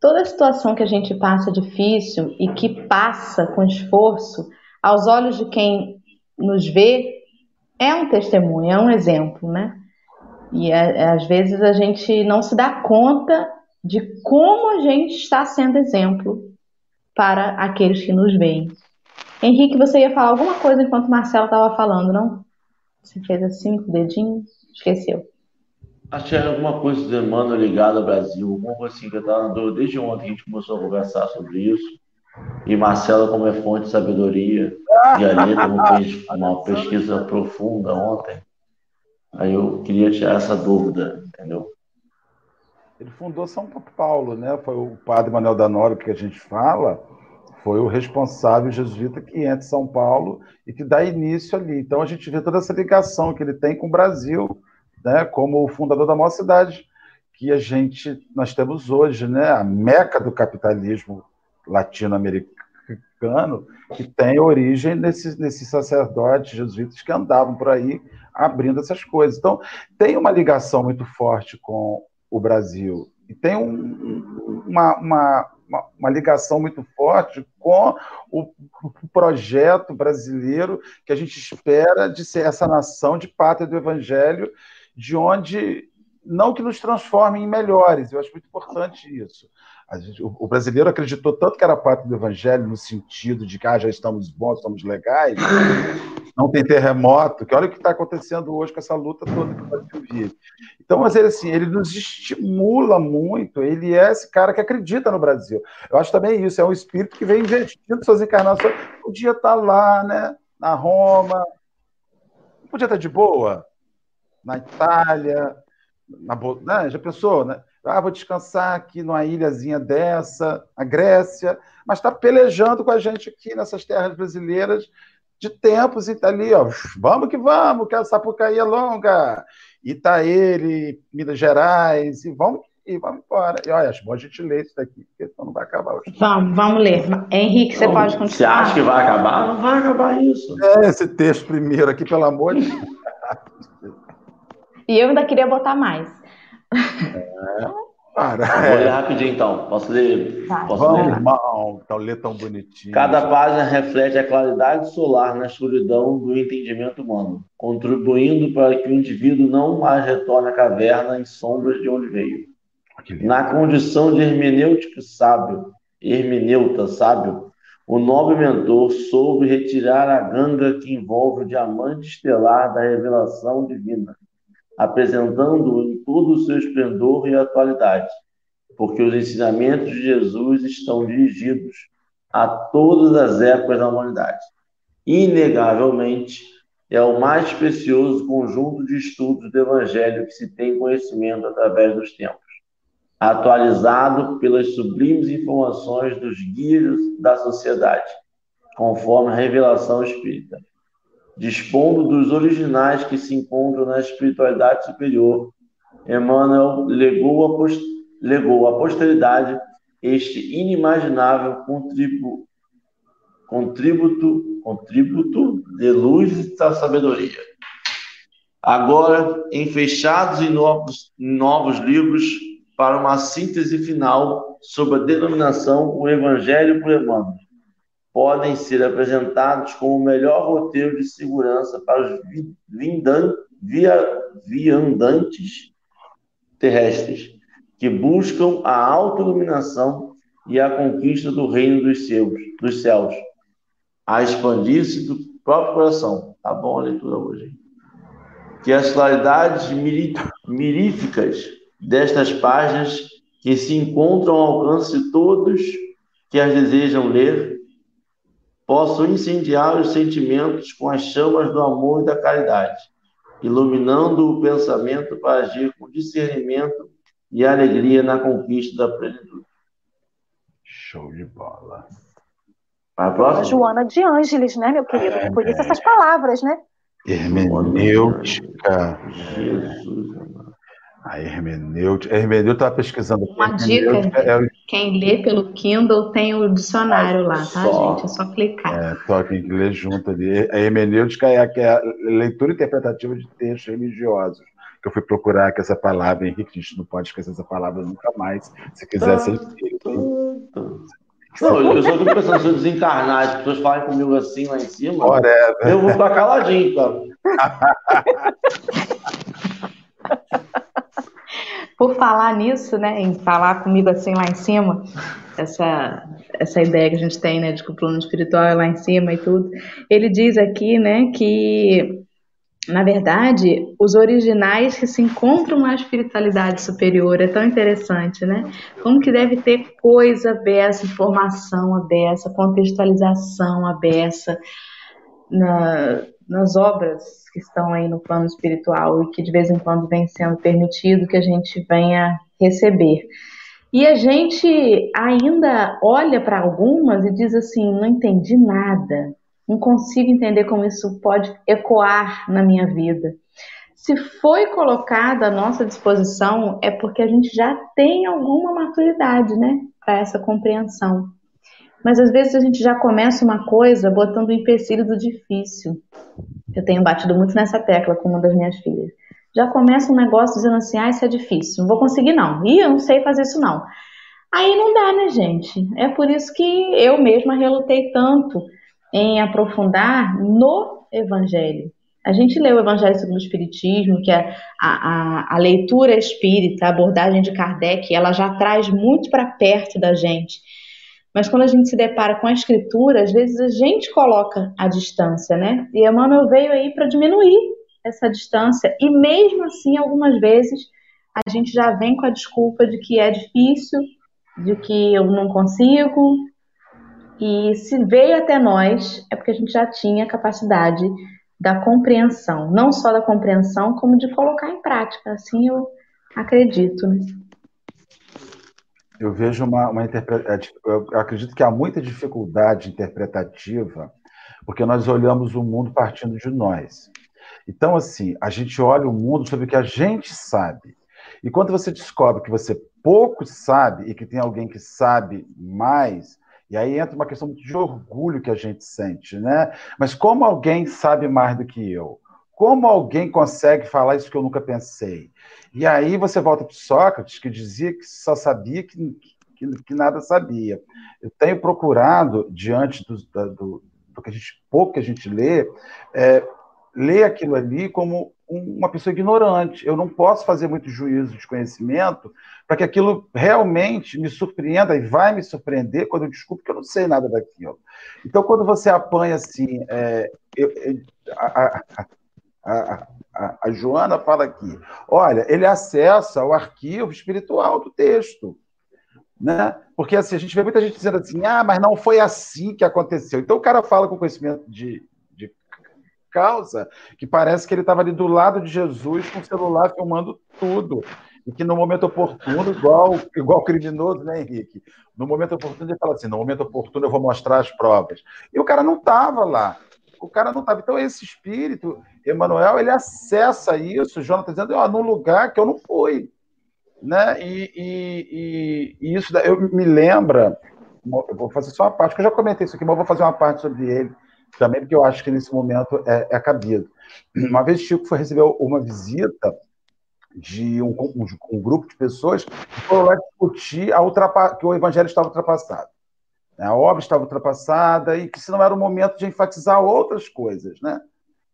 Toda situação que a gente passa difícil e que passa com esforço, aos olhos de quem nos vê, é um testemunho, é um exemplo, né? E às vezes a gente não se dá conta de como a gente está sendo exemplo para aqueles que nos veem. Henrique, você ia falar alguma coisa enquanto o Marcelo estava falando, não? Você fez assim com o dedinho? Esqueceu. Achei alguma coisa do Emmanuel ligado ao Brasil, coisa assim que eu estava na dúvida. Desde ontem a gente começou a conversar sobre isso. E Marcelo, como é fonte de sabedoria, e ali como fez uma pesquisa profunda ontem, Aí eu queria tirar essa dúvida, entendeu? Ele fundou São Paulo, né? Foi o padre Manuel da Nora que a gente fala, foi o responsável jesuíta que entra em São Paulo e que dá início ali. Então a gente vê toda essa ligação que ele tem com o Brasil, né? Como o fundador da maior cidade que a gente nós temos hoje, né? A meca do capitalismo latino-americano que tem origem nesses, nesses sacerdotes jesuítas que andavam por aí abrindo essas coisas. Então, tem uma ligação muito forte com o Brasil e tem um, uma, uma, uma, ligação muito forte com o, projeto brasileiro que a gente espera de ser essa nação de pátria do Evangelho, de onde não que nos transforme em melhores, eu acho muito importante isso, Gente, o, brasileiro acreditou tanto que era parte do evangelho, no sentido de que ah, já estamos bons, estamos legais, não tem terremoto, que olha o que está acontecendo hoje com essa luta toda que Brasil vive. Então, mas ele, assim, ele nos estimula muito, ele é esse cara que acredita no Brasil. Eu acho também isso, é um espírito que vem investindo suas encarnações. Podia estar tá lá, né, na Roma, podia estar tá de boa, na Itália, na, né, já pensou, né? Ah, vou descansar aqui numa ilhazinha dessa, a Grécia, mas está pelejando com a gente aqui nessas terras brasileiras de tempos e tá ali, ó, vamos que vamos, que a Sapucaí é longa, e tá ele, Minas Gerais, e vamos e vamos embora. E olha, acho bom a gente ler isso daqui, porque senão não vai acabar hoje. Vamos, vamos ler. Henrique, você pode continuar. Você acha que vai acabar? Não vai acabar isso. É, esse texto primeiro aqui, pelo amor de Deus. E eu ainda queria botar mais. É, para. Vou ler rapidinho então. Posso ler? Tá. Posso Vamos, ler? irmão. Então, ler tão bonitinho. Cada página reflete a claridade solar na escuridão do entendimento humano, contribuindo para que o indivíduo não mais retorne à caverna em sombras de onde veio. Na condição de hermenêutico sábio, hermeneuta sábio, o nobre mentor soube retirar a ganga que envolve o diamante estelar da revelação divina apresentando-o em todo o seu esplendor e atualidade, porque os ensinamentos de Jesus estão dirigidos a todas as épocas da humanidade. Inegavelmente, é o mais precioso conjunto de estudos do Evangelho que se tem conhecimento através dos tempos, atualizado pelas sublimes informações dos guias da sociedade, conforme a revelação espírita, dispondo dos originais que se encontram na espiritualidade superior. Emmanuel legou post legou à posteridade este inimaginável contribu contributo, contributo de luz e da sabedoria. Agora, em fechados e novos, novos livros, para uma síntese final sobre a denominação O Evangelho por Emmanuel, podem ser apresentados como o melhor roteiro de segurança para os viandantes terrestres que buscam a autoiluminação e a conquista do reino dos céus, dos céus a expandir-se do próprio coração. Tá bom a leitura hoje. Que as claridades miríficas destas páginas que se encontram ao alcance de todos que as desejam ler possam incendiar os sentimentos com as chamas do amor e da caridade, iluminando o pensamento para agir com discernimento e alegria na conquista da plenitude. Show de bola. A próxima? Joana de Ângeles, né, meu querido? É, Por isso essas palavras, né? Hermenêutica. Jesus, a hermenêutica. A hermenêutica estava pesquisando. Uma dica: é... quem lê pelo Kindle tem o dicionário lá, tá, só, gente? É só clicar. É, só quem lê junto ali. A hermenêutica é a, é a leitura interpretativa de textos religiosos. Que eu fui procurar que essa palavra, Henrique, a gente não pode esquecer essa palavra nunca mais. Se quiser ser. Não, eu só fico pensando, se eu desencarnar, as pessoas falarem comigo assim lá em cima, Whatever. eu vou ficar caladinho, cara. Por falar nisso, né, em falar comigo assim lá em cima, essa, essa ideia que a gente tem, né, de que o plano espiritual é lá em cima e tudo, ele diz aqui, né, que na verdade, os originais que se encontram na espiritualidade superior é tão interessante, né? Como que deve ter coisa aberta, informação aberta, contextualização aberta na, nas obras que estão aí no plano espiritual e que de vez em quando vem sendo permitido que a gente venha receber. E a gente ainda olha para algumas e diz assim: não entendi nada não consigo entender como isso pode ecoar na minha vida. Se foi colocada à nossa disposição, é porque a gente já tem alguma maturidade, né, para essa compreensão. Mas às vezes a gente já começa uma coisa botando o empecilho do difícil. Eu tenho batido muito nessa tecla com uma das minhas filhas. Já começa um negócio dizendo assim: ah, isso é difícil, não vou conseguir não. Ih, eu não sei fazer isso não. Aí não dá, né, gente? É por isso que eu mesma relutei tanto em aprofundar no Evangelho. A gente lê o Evangelho segundo o Espiritismo, que é a, a, a leitura espírita, a abordagem de Kardec, ela já traz muito para perto da gente. Mas quando a gente se depara com a escritura, às vezes a gente coloca a distância, né? E Emmanuel veio aí para diminuir essa distância. E mesmo assim, algumas vezes, a gente já vem com a desculpa de que é difícil, de que eu não consigo, e se veio até nós, é porque a gente já tinha capacidade da compreensão, não só da compreensão, como de colocar em prática. Assim eu acredito. Né? Eu vejo uma, uma interpretação. É, eu acredito que há muita dificuldade interpretativa, porque nós olhamos o mundo partindo de nós. Então, assim, a gente olha o mundo sobre o que a gente sabe. E quando você descobre que você pouco sabe e que tem alguém que sabe mais, e aí entra uma questão de orgulho que a gente sente, né? Mas como alguém sabe mais do que eu? Como alguém consegue falar isso que eu nunca pensei? E aí você volta para Sócrates, que dizia que só sabia que, que, que nada sabia. Eu tenho procurado, diante do, do, do, que a gente, pouco que a gente lê, é, ler aquilo ali como uma pessoa ignorante. Eu não posso fazer muito juízo de conhecimento para que aquilo realmente me surpreenda e vai me surpreender quando eu descubro que eu não sei nada daquilo. Então, quando você apanha assim, é, eu, eu, a, a, a, a, Joana fala aqui, olha, ele acessa o arquivo espiritual do texto. Né? Porque assim, a gente vê muita gente dizendo assim, ah, mas não foi assim que aconteceu. Então o cara fala com conhecimento de, de causa, que parece que ele estava ali do lado de Jesus com o celular filmando tudo. E que no momento oportuno, igual, igual criminoso, né, Henrique? No momento oportuno, ele fala assim: no momento oportuno eu vou mostrar as provas. E o cara não estava lá. O cara não estava. Então, esse espírito, Emanuel, ele acessa isso, Jonathan dizendo, ó, num lugar que eu não fui. Né? E, e, e, e isso eu me lembra, eu vou fazer só uma parte, que eu já comentei isso aqui, mas vou fazer uma parte sobre ele também, porque eu acho que nesse momento é, é cabido. Uma vez Chico foi receber uma visita de um, um, um grupo de pessoas que foram lá discutir que o evangelho estava ultrapassado. Né? A obra estava ultrapassada e que se não era o momento de enfatizar outras coisas, né?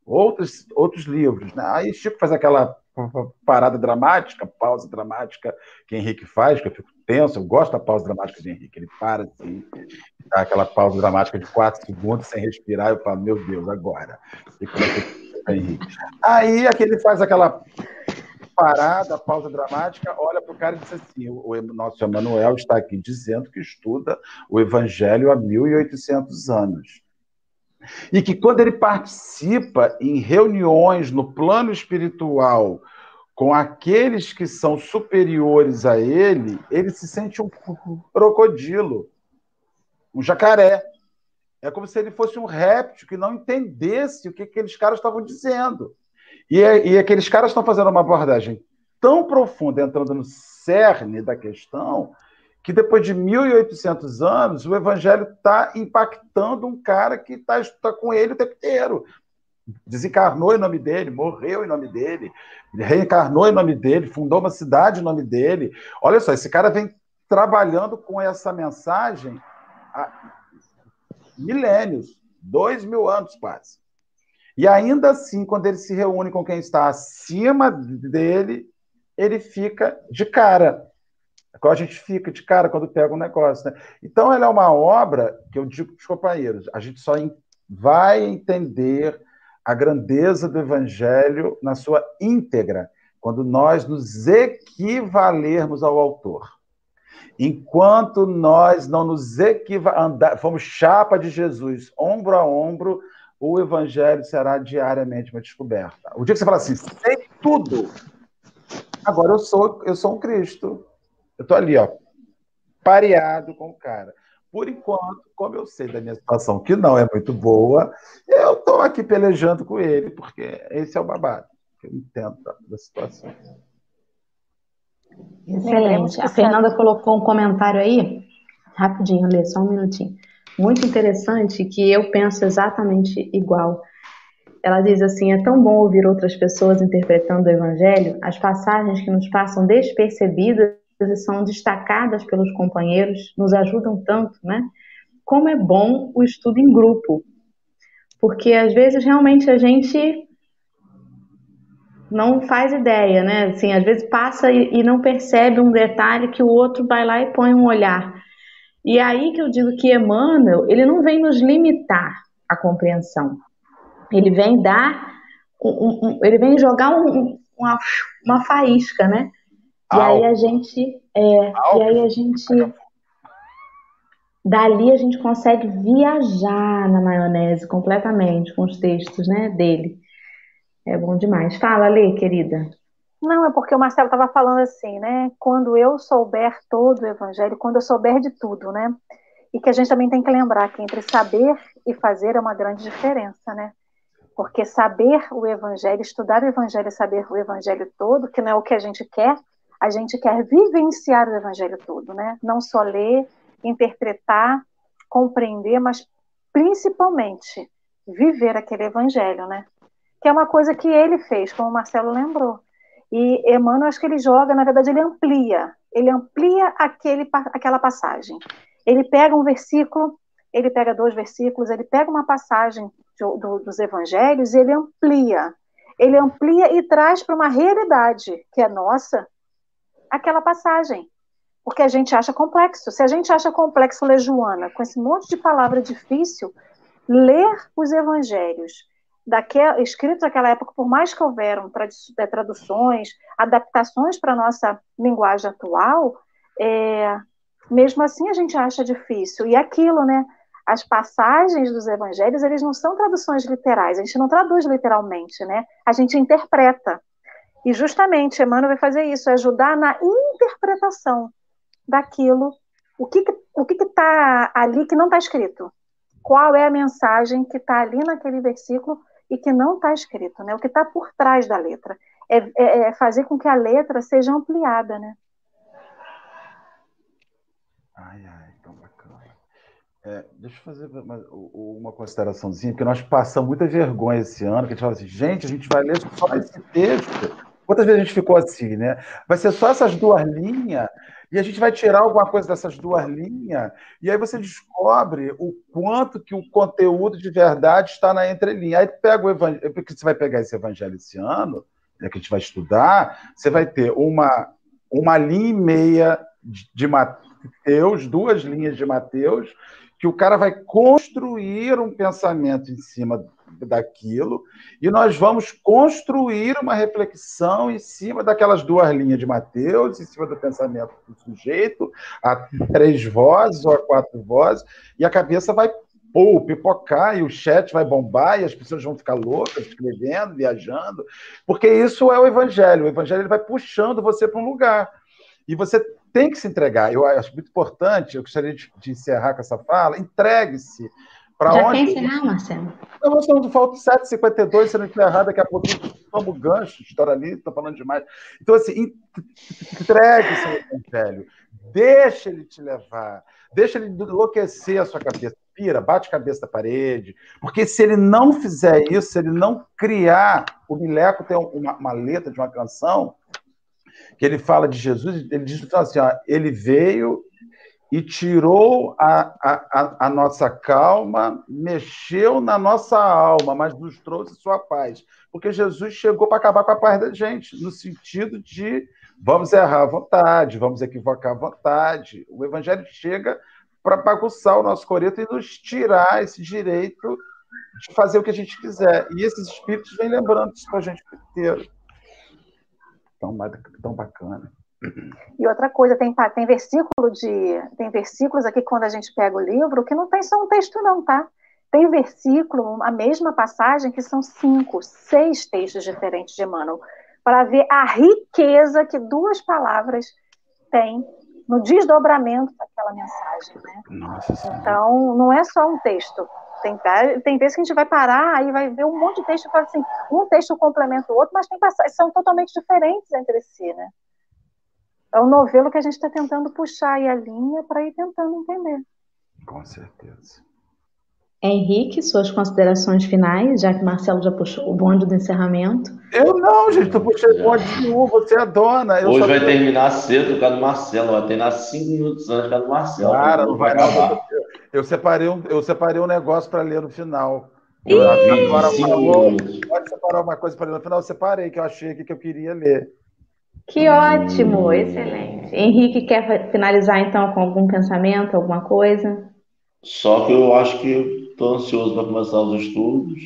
Outros, outros livros. Né? Aí Chico faz aquela parada dramática, pausa dramática que Henrique faz, que eu fico tenso, eu gosto da pausa dramática de Henrique, ele para assim, dá aquela pausa dramática de quatro segundos sem respirar, eu falo, meu Deus, agora. É Henrique? Aí aquele faz aquela parada, pausa dramática, olha para o cara e diz assim: o, nosso Emanuel está aqui dizendo que estuda o Evangelho há 1.800 anos. E que quando ele participa em reuniões no plano espiritual com aqueles que são superiores a ele, ele se sente um crocodilo, um jacaré. É como se ele fosse um réptil que não entendesse o que aqueles caras estavam dizendo. E, e aqueles caras estão fazendo uma abordagem tão profunda, entrando no cerne da questão, que depois de 1.800 anos, o evangelho está impactando um cara que está tá com ele o tempo inteiro. Desencarnou em nome dele, morreu em nome dele, reencarnou em nome dele, fundou uma cidade em nome dele. Olha só, esse cara vem trabalhando com essa mensagem há milênios, dois mil anos quase. E ainda assim, quando ele se reúne com quem está acima dele, ele fica de cara. Qual a gente fica de cara quando pega um negócio. Né? Então, ela é uma obra que eu digo para os companheiros: a gente só vai entender a grandeza do Evangelho na sua íntegra quando nós nos equivalermos ao autor. Enquanto nós não nos equivalemos, fomos chapa de Jesus, ombro a ombro, o evangelho será diariamente uma descoberta. O dia que você fala assim, sei tudo, agora eu sou, eu sou um Cristo. Eu estou ali, ó, pareado com o cara. Por enquanto, como eu sei da minha situação, que não é muito boa, eu estou aqui pelejando com ele, porque esse é o babado. Eu entendo da situação. Excelente. A Fernanda colocou um comentário aí, rapidinho, Lê, só um minutinho muito interessante que eu penso exatamente igual. Ela diz assim: é tão bom ouvir outras pessoas interpretando o Evangelho, as passagens que nos passam despercebidas são destacadas pelos companheiros nos ajudam tanto, né? Como é bom o estudo em grupo, porque às vezes realmente a gente não faz ideia, né? Assim, às vezes passa e, e não percebe um detalhe que o outro vai lá e põe um olhar. E é aí que eu digo que Emmanuel, ele não vem nos limitar a compreensão. Ele vem dar, um, um, ele vem jogar um, uma, uma faísca, né? E aí a gente, é, e aí a gente, dali a gente consegue viajar na maionese completamente com os textos, né, dele. É bom demais. Fala, Lê, querida. Não, é porque o Marcelo estava falando assim, né? Quando eu souber todo o evangelho, quando eu souber de tudo, né? E que a gente também tem que lembrar que entre saber e fazer é uma grande diferença, né? Porque saber o evangelho, estudar o evangelho e saber o evangelho todo, que não é o que a gente quer, a gente quer vivenciar o evangelho todo, né? Não só ler, interpretar, compreender, mas principalmente viver aquele evangelho, né? Que é uma coisa que ele fez, como o Marcelo lembrou e Emmanuel, acho que ele joga, na verdade, ele amplia. Ele amplia aquele, aquela passagem. Ele pega um versículo, ele pega dois versículos, ele pega uma passagem do, do, dos evangelhos e ele amplia. Ele amplia e traz para uma realidade que é nossa aquela passagem. Porque a gente acha complexo. Se a gente acha complexo ler Joana, com esse monte de palavra difícil, ler os evangelhos daquela, escritos naquela época, por mais que houveram é, traduções, adaptações para a nossa linguagem atual, é, mesmo assim a gente acha difícil. E aquilo, né? As passagens dos evangelhos, eles não são traduções literais, a gente não traduz literalmente, né? A gente interpreta. E justamente Emmanuel vai fazer isso, ajudar na interpretação daquilo, o que o que está ali que não está escrito. Qual é a mensagem que está ali naquele versículo e que não está escrito, né? O que está por trás da letra. É, é, é, fazer com que a letra seja ampliada, né? Ai, ai, tão bacana. É, deixa eu fazer uma, uma consideraçãozinha, porque nós passamos muita vergonha esse ano, que a gente fala assim, gente, a gente vai ler só esse texto. Quantas vezes a gente ficou assim, né? Vai ser só essas duas linhas, e a gente vai tirar alguma coisa dessas duas linhas, e aí você descobre o quanto que o conteúdo de verdade está na entrelinha. Aí pega o evangelho, porque você vai pegar esse evangelho esse ano, né, que a gente vai estudar, você vai ter uma, uma linha e meia de Mateus, duas linhas de Mateus, que o cara vai construir um pensamento em cima daquilo, e nós vamos construir uma reflexão em cima daquelas duas linhas de Mateus, em cima do pensamento do sujeito, a três vozes ou a quatro vozes, e a cabeça vai pô, pipocar, e o chat vai bombar, e as pessoas vão ficar loucas, escrevendo, viajando, porque isso é o evangelho. O evangelho ele vai puxando você para um lugar. E você tem que se entregar. Eu acho muito importante, eu gostaria de, de encerrar com essa fala, entregue-se Pra Já onde? quer encerrar, Marcelo? Não, nós estamos falta 7h52, se não estiver errado, daqui a pouco tomo gancho, história ali, estou falando demais. Então, assim, entregue seu evangelho, deixa ele te levar, deixa ele enlouquecer a sua cabeça, pira, bate a cabeça da parede, porque se ele não fizer isso, se ele não criar, o Mileco tem uma, uma letra de uma canção que ele fala de Jesus, ele diz assim, ó, ele veio e tirou a, a, a, nossa calma, mexeu na nossa alma, mas nos trouxe sua paz. Porque Jesus chegou para acabar com a paz da gente, no sentido de vamos errar à vontade, vamos equivocar à vontade. O Evangelho chega para bagunçar o nosso coreto e nos tirar esse direito de fazer o que a gente quiser. E esses espíritos vêm lembrando isso para a gente inteiro. Tão, tão bacana. E outra coisa, tem, tem versículo de. Tem versículos aqui quando a gente pega o livro que não tem só um texto, não, tá? Tem versículo, a mesma passagem, que são cinco, seis textos diferentes de Emmanuel, para ver a riqueza que duas palavras têm no desdobramento daquela mensagem. Né? Nossa, então, não é só um texto. Tem, tem vezes que a gente vai parar, aí vai ver um monte de texto e fala assim, um texto complementa o outro, mas tem passagens, são totalmente diferentes entre si, né? É o novelo que a gente está tentando puxar aí a linha para ir tentando entender. Com certeza. Henrique, suas considerações finais, já que Marcelo já puxou o bonde do encerramento. Eu não, gente, tu puxei o bonde de novo, você é dona. Hoje vai terminar cedo por causa do Marcelo, vai terminar cinco minutos antes por causa do Marcelo. Cara, não vai acabar. Eu separei um, eu separei um negócio para ler no final. Ih, agora, pode separar uma coisa para ler no final, eu separei, que eu achei que eu queria ler. Que ótimo, excelente. Henrique, quer finalizar então com algum pensamento, alguma coisa? Só que eu acho que estou ansioso para começar os estudos.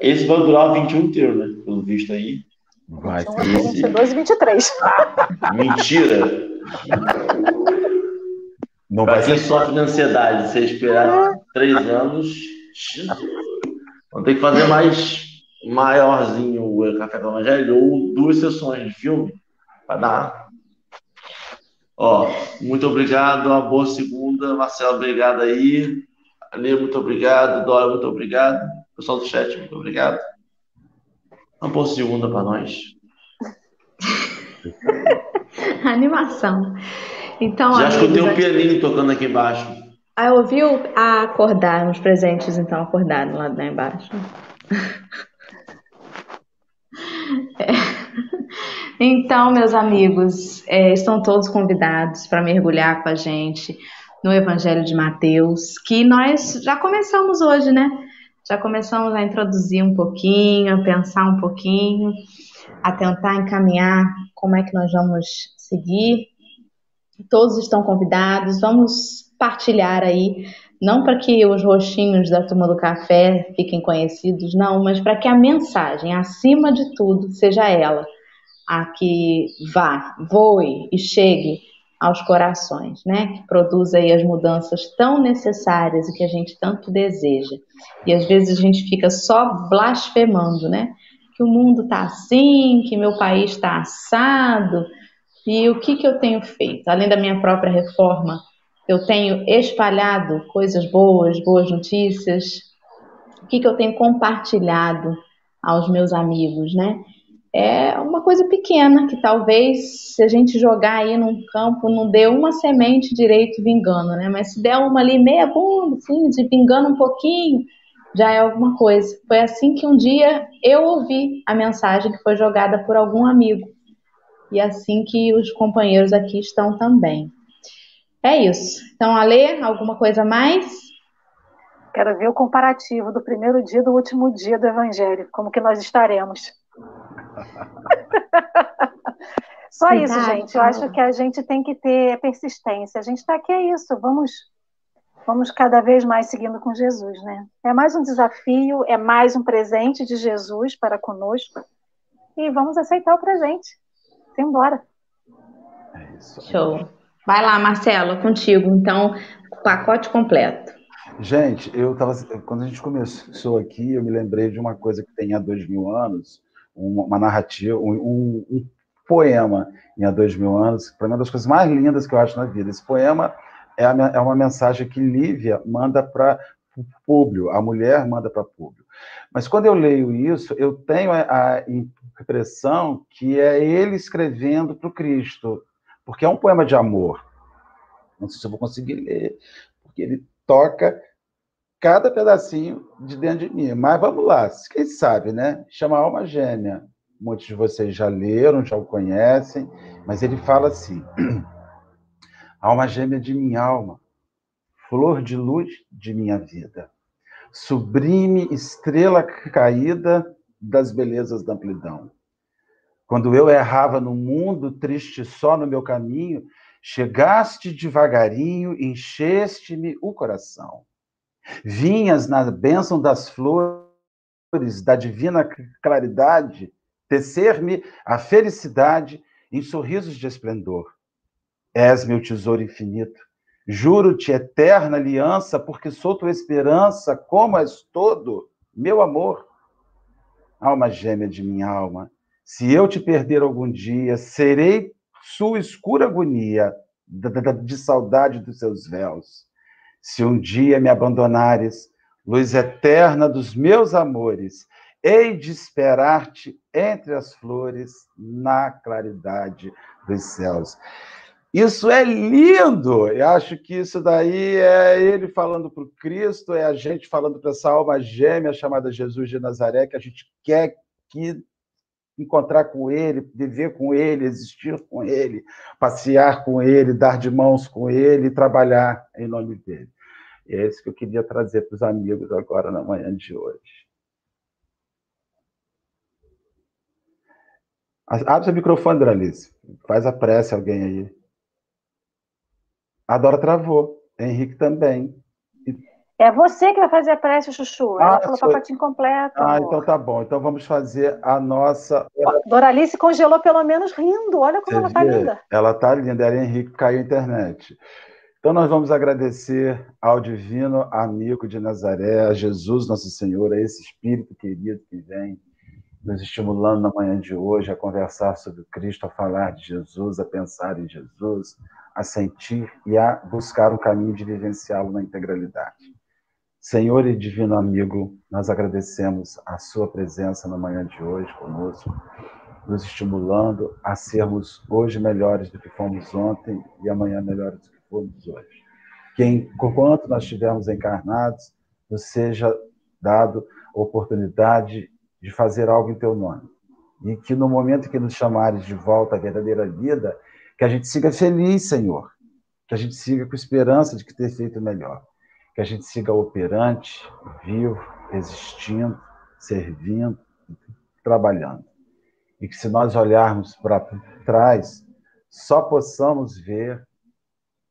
Esse vai durar 21 inteiro, né? Pelo visto aí. Vai então, ser. 22 e 23. Mentira! Não vai quem sofre de ansiedade, você esperar três anos, vamos ter que fazer mais maiorzinho o Café com Evangelho ou duas sessões de filme Vai dar. Ó, muito obrigado, uma boa segunda. Marcelo, obrigado aí. Ale, muito obrigado. Dora, muito obrigado. Pessoal do chat, muito obrigado. Uma boa segunda para nós. Animação. Então, Já escutei um pianinho tocando aqui embaixo. Ah, ouviu acordar, os presentes então acordaram lá, lá embaixo. É. Então, meus amigos, é, estão todos convidados para mergulhar com a gente no Evangelho de Mateus, que nós já começamos hoje, né? Já começamos a introduzir um pouquinho, a pensar um pouquinho, a tentar encaminhar como é que nós vamos seguir. Todos estão convidados, vamos partilhar aí, não para que os roxinhos da turma do café fiquem conhecidos, não, mas para que a mensagem, acima de tudo, seja ela a que vá, voe e chegue aos corações, né? Que produz aí as mudanças tão necessárias e que a gente tanto deseja. E às vezes a gente fica só blasfemando, né? Que o mundo tá assim, que meu país está assado. E o que que eu tenho feito? Além da minha própria reforma, eu tenho espalhado coisas boas, boas notícias. O que que eu tenho compartilhado aos meus amigos, né? É uma coisa pequena que talvez se a gente jogar aí num campo não dê uma semente direito vingando, né? Mas se der uma ali meia bunda, assim, de vingando um pouquinho, já é alguma coisa. Foi assim que um dia eu ouvi a mensagem que foi jogada por algum amigo. E assim que os companheiros aqui estão também. É isso. Então, Ale, alguma coisa mais? Quero ver o comparativo do primeiro dia do último dia do Evangelho, como que nós estaremos. Só isso, gente. Eu acho que a gente tem que ter persistência. A gente está aqui é isso. Vamos, vamos cada vez mais seguindo com Jesus, né? É mais um desafio, é mais um presente de Jesus para conosco. E vamos aceitar o presente. Embora. É isso. Show. Vai lá, Marcelo, contigo. Então, pacote completo. Gente, eu tava, quando a gente começou aqui, eu me lembrei de uma coisa que tem há dois mil anos, uma narrativa, um, um poema em há dois mil anos, para mim é uma das coisas mais lindas que eu acho na vida. Esse poema é, a, é uma mensagem que Lívia manda para Públio, a mulher manda para Públio. Mas quando eu leio isso, eu tenho a, a impressão que é ele escrevendo para o Cristo, porque é um poema de amor. Não sei se eu vou conseguir ler, porque ele toca cada pedacinho de dentro de mim. Mas vamos lá, quem sabe, né? Chama Alma Gêmea. Muitos de vocês já leram, já o conhecem, mas ele fala assim: Alma gêmea de minha alma, flor de luz de minha vida, sublime estrela caída das belezas da amplidão. Quando eu errava no mundo, triste só no meu caminho, chegaste devagarinho, encheste-me o coração. Vinhas na bênção das flores, da divina claridade, tecer-me a felicidade em sorrisos de esplendor. És meu tesouro infinito. Juro-te eterna aliança, porque sou tua esperança, como és todo, meu amor. Alma gêmea de minha alma, se eu te perder algum dia, serei sua escura agonia de saudade dos seus véus. Se um dia me abandonares, luz eterna dos meus amores, hei de esperar-te entre as flores na claridade dos céus. Isso é lindo! Eu acho que isso daí é ele falando para o Cristo, é a gente falando para essa alma gêmea chamada Jesus de Nazaré, que a gente quer que encontrar com ele, viver com ele, existir com ele, passear com ele, dar de mãos com ele, trabalhar em nome dele. É isso que eu queria trazer para os amigos agora na manhã de hoje. Abre seu microfone, Dralice. Faz a prece alguém aí. A Dora travou. Henrique também. É você que vai fazer a prece, Chuchu. Ela ah, falou sou... pacotinho completo. Ah, amor. então tá bom. Então vamos fazer a nossa. Doralice congelou pelo menos rindo. Olha como você ela tá linda. Ela tá linda. Ela Henrique caiu a internet. Então, nós vamos agradecer ao Divino Amigo de Nazaré, a Jesus, nosso Senhor, a esse Espírito querido que vem nos estimulando na manhã de hoje a conversar sobre Cristo, a falar de Jesus, a pensar em Jesus, a sentir e a buscar um caminho de vivenciá-lo na integralidade. Senhor e Divino Amigo, nós agradecemos a Sua presença na manhã de hoje conosco, nos estimulando a sermos hoje melhores do que fomos ontem e amanhã melhores do que fomos hoje. Que enquanto nós estivermos encarnados, nos seja dado a oportunidade de fazer algo em teu nome. E que no momento que nos chamares de volta à verdadeira vida, que a gente siga feliz, Senhor. Que a gente siga com esperança de que ter feito melhor. Que a gente siga operante, vivo, existindo, servindo, trabalhando. E que se nós olharmos para trás, só possamos ver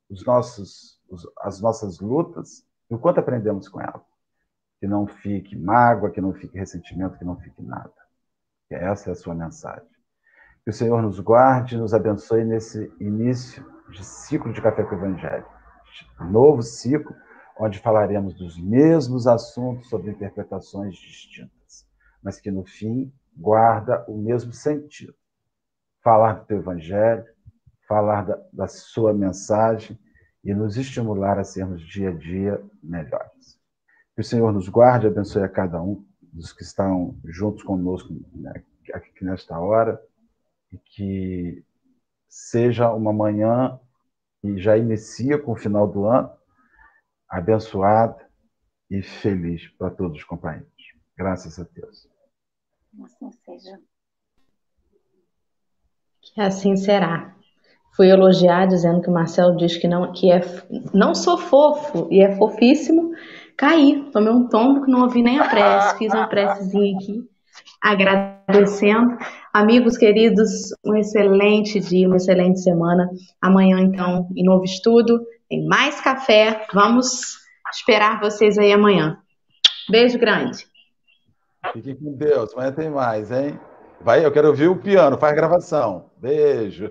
os nossos, os, as nossas lutas e o quanto aprendemos com ela. Que não fique mágoa, que não fique ressentimento, que não fique nada. Que essa é a sua mensagem. Que o Senhor nos guarde e nos abençoe nesse início de ciclo de Café com o Evangelho. Novo ciclo, onde falaremos dos mesmos assuntos sobre interpretações distintas, mas que no fim guarda o mesmo sentido. Falar do teu Evangelho, falar da, da sua mensagem e nos estimular a sermos dia a dia melhores. Que o Senhor nos guarde e abençoe a cada um dos que estão juntos conosco né, aqui nesta hora e que seja uma manhã que já inicia com o final do ano abençoada e feliz para todos os companheiros. Graças a Deus. Assim seja. Que assim será. Fui elogiar dizendo que o Marcelo diz que não, que é, não sou fofo e é fofíssimo. Caí, tomei um tombo que não ouvi nem a prece, fiz uma precezinha aqui, agradecendo. Amigos queridos, um excelente dia, uma excelente semana. Amanhã, então, em novo estudo, tem mais café. Vamos esperar vocês aí amanhã. Beijo grande. Fique com Deus. Amanhã tem mais, hein? Vai, eu quero ouvir o piano. Faz gravação. Beijo.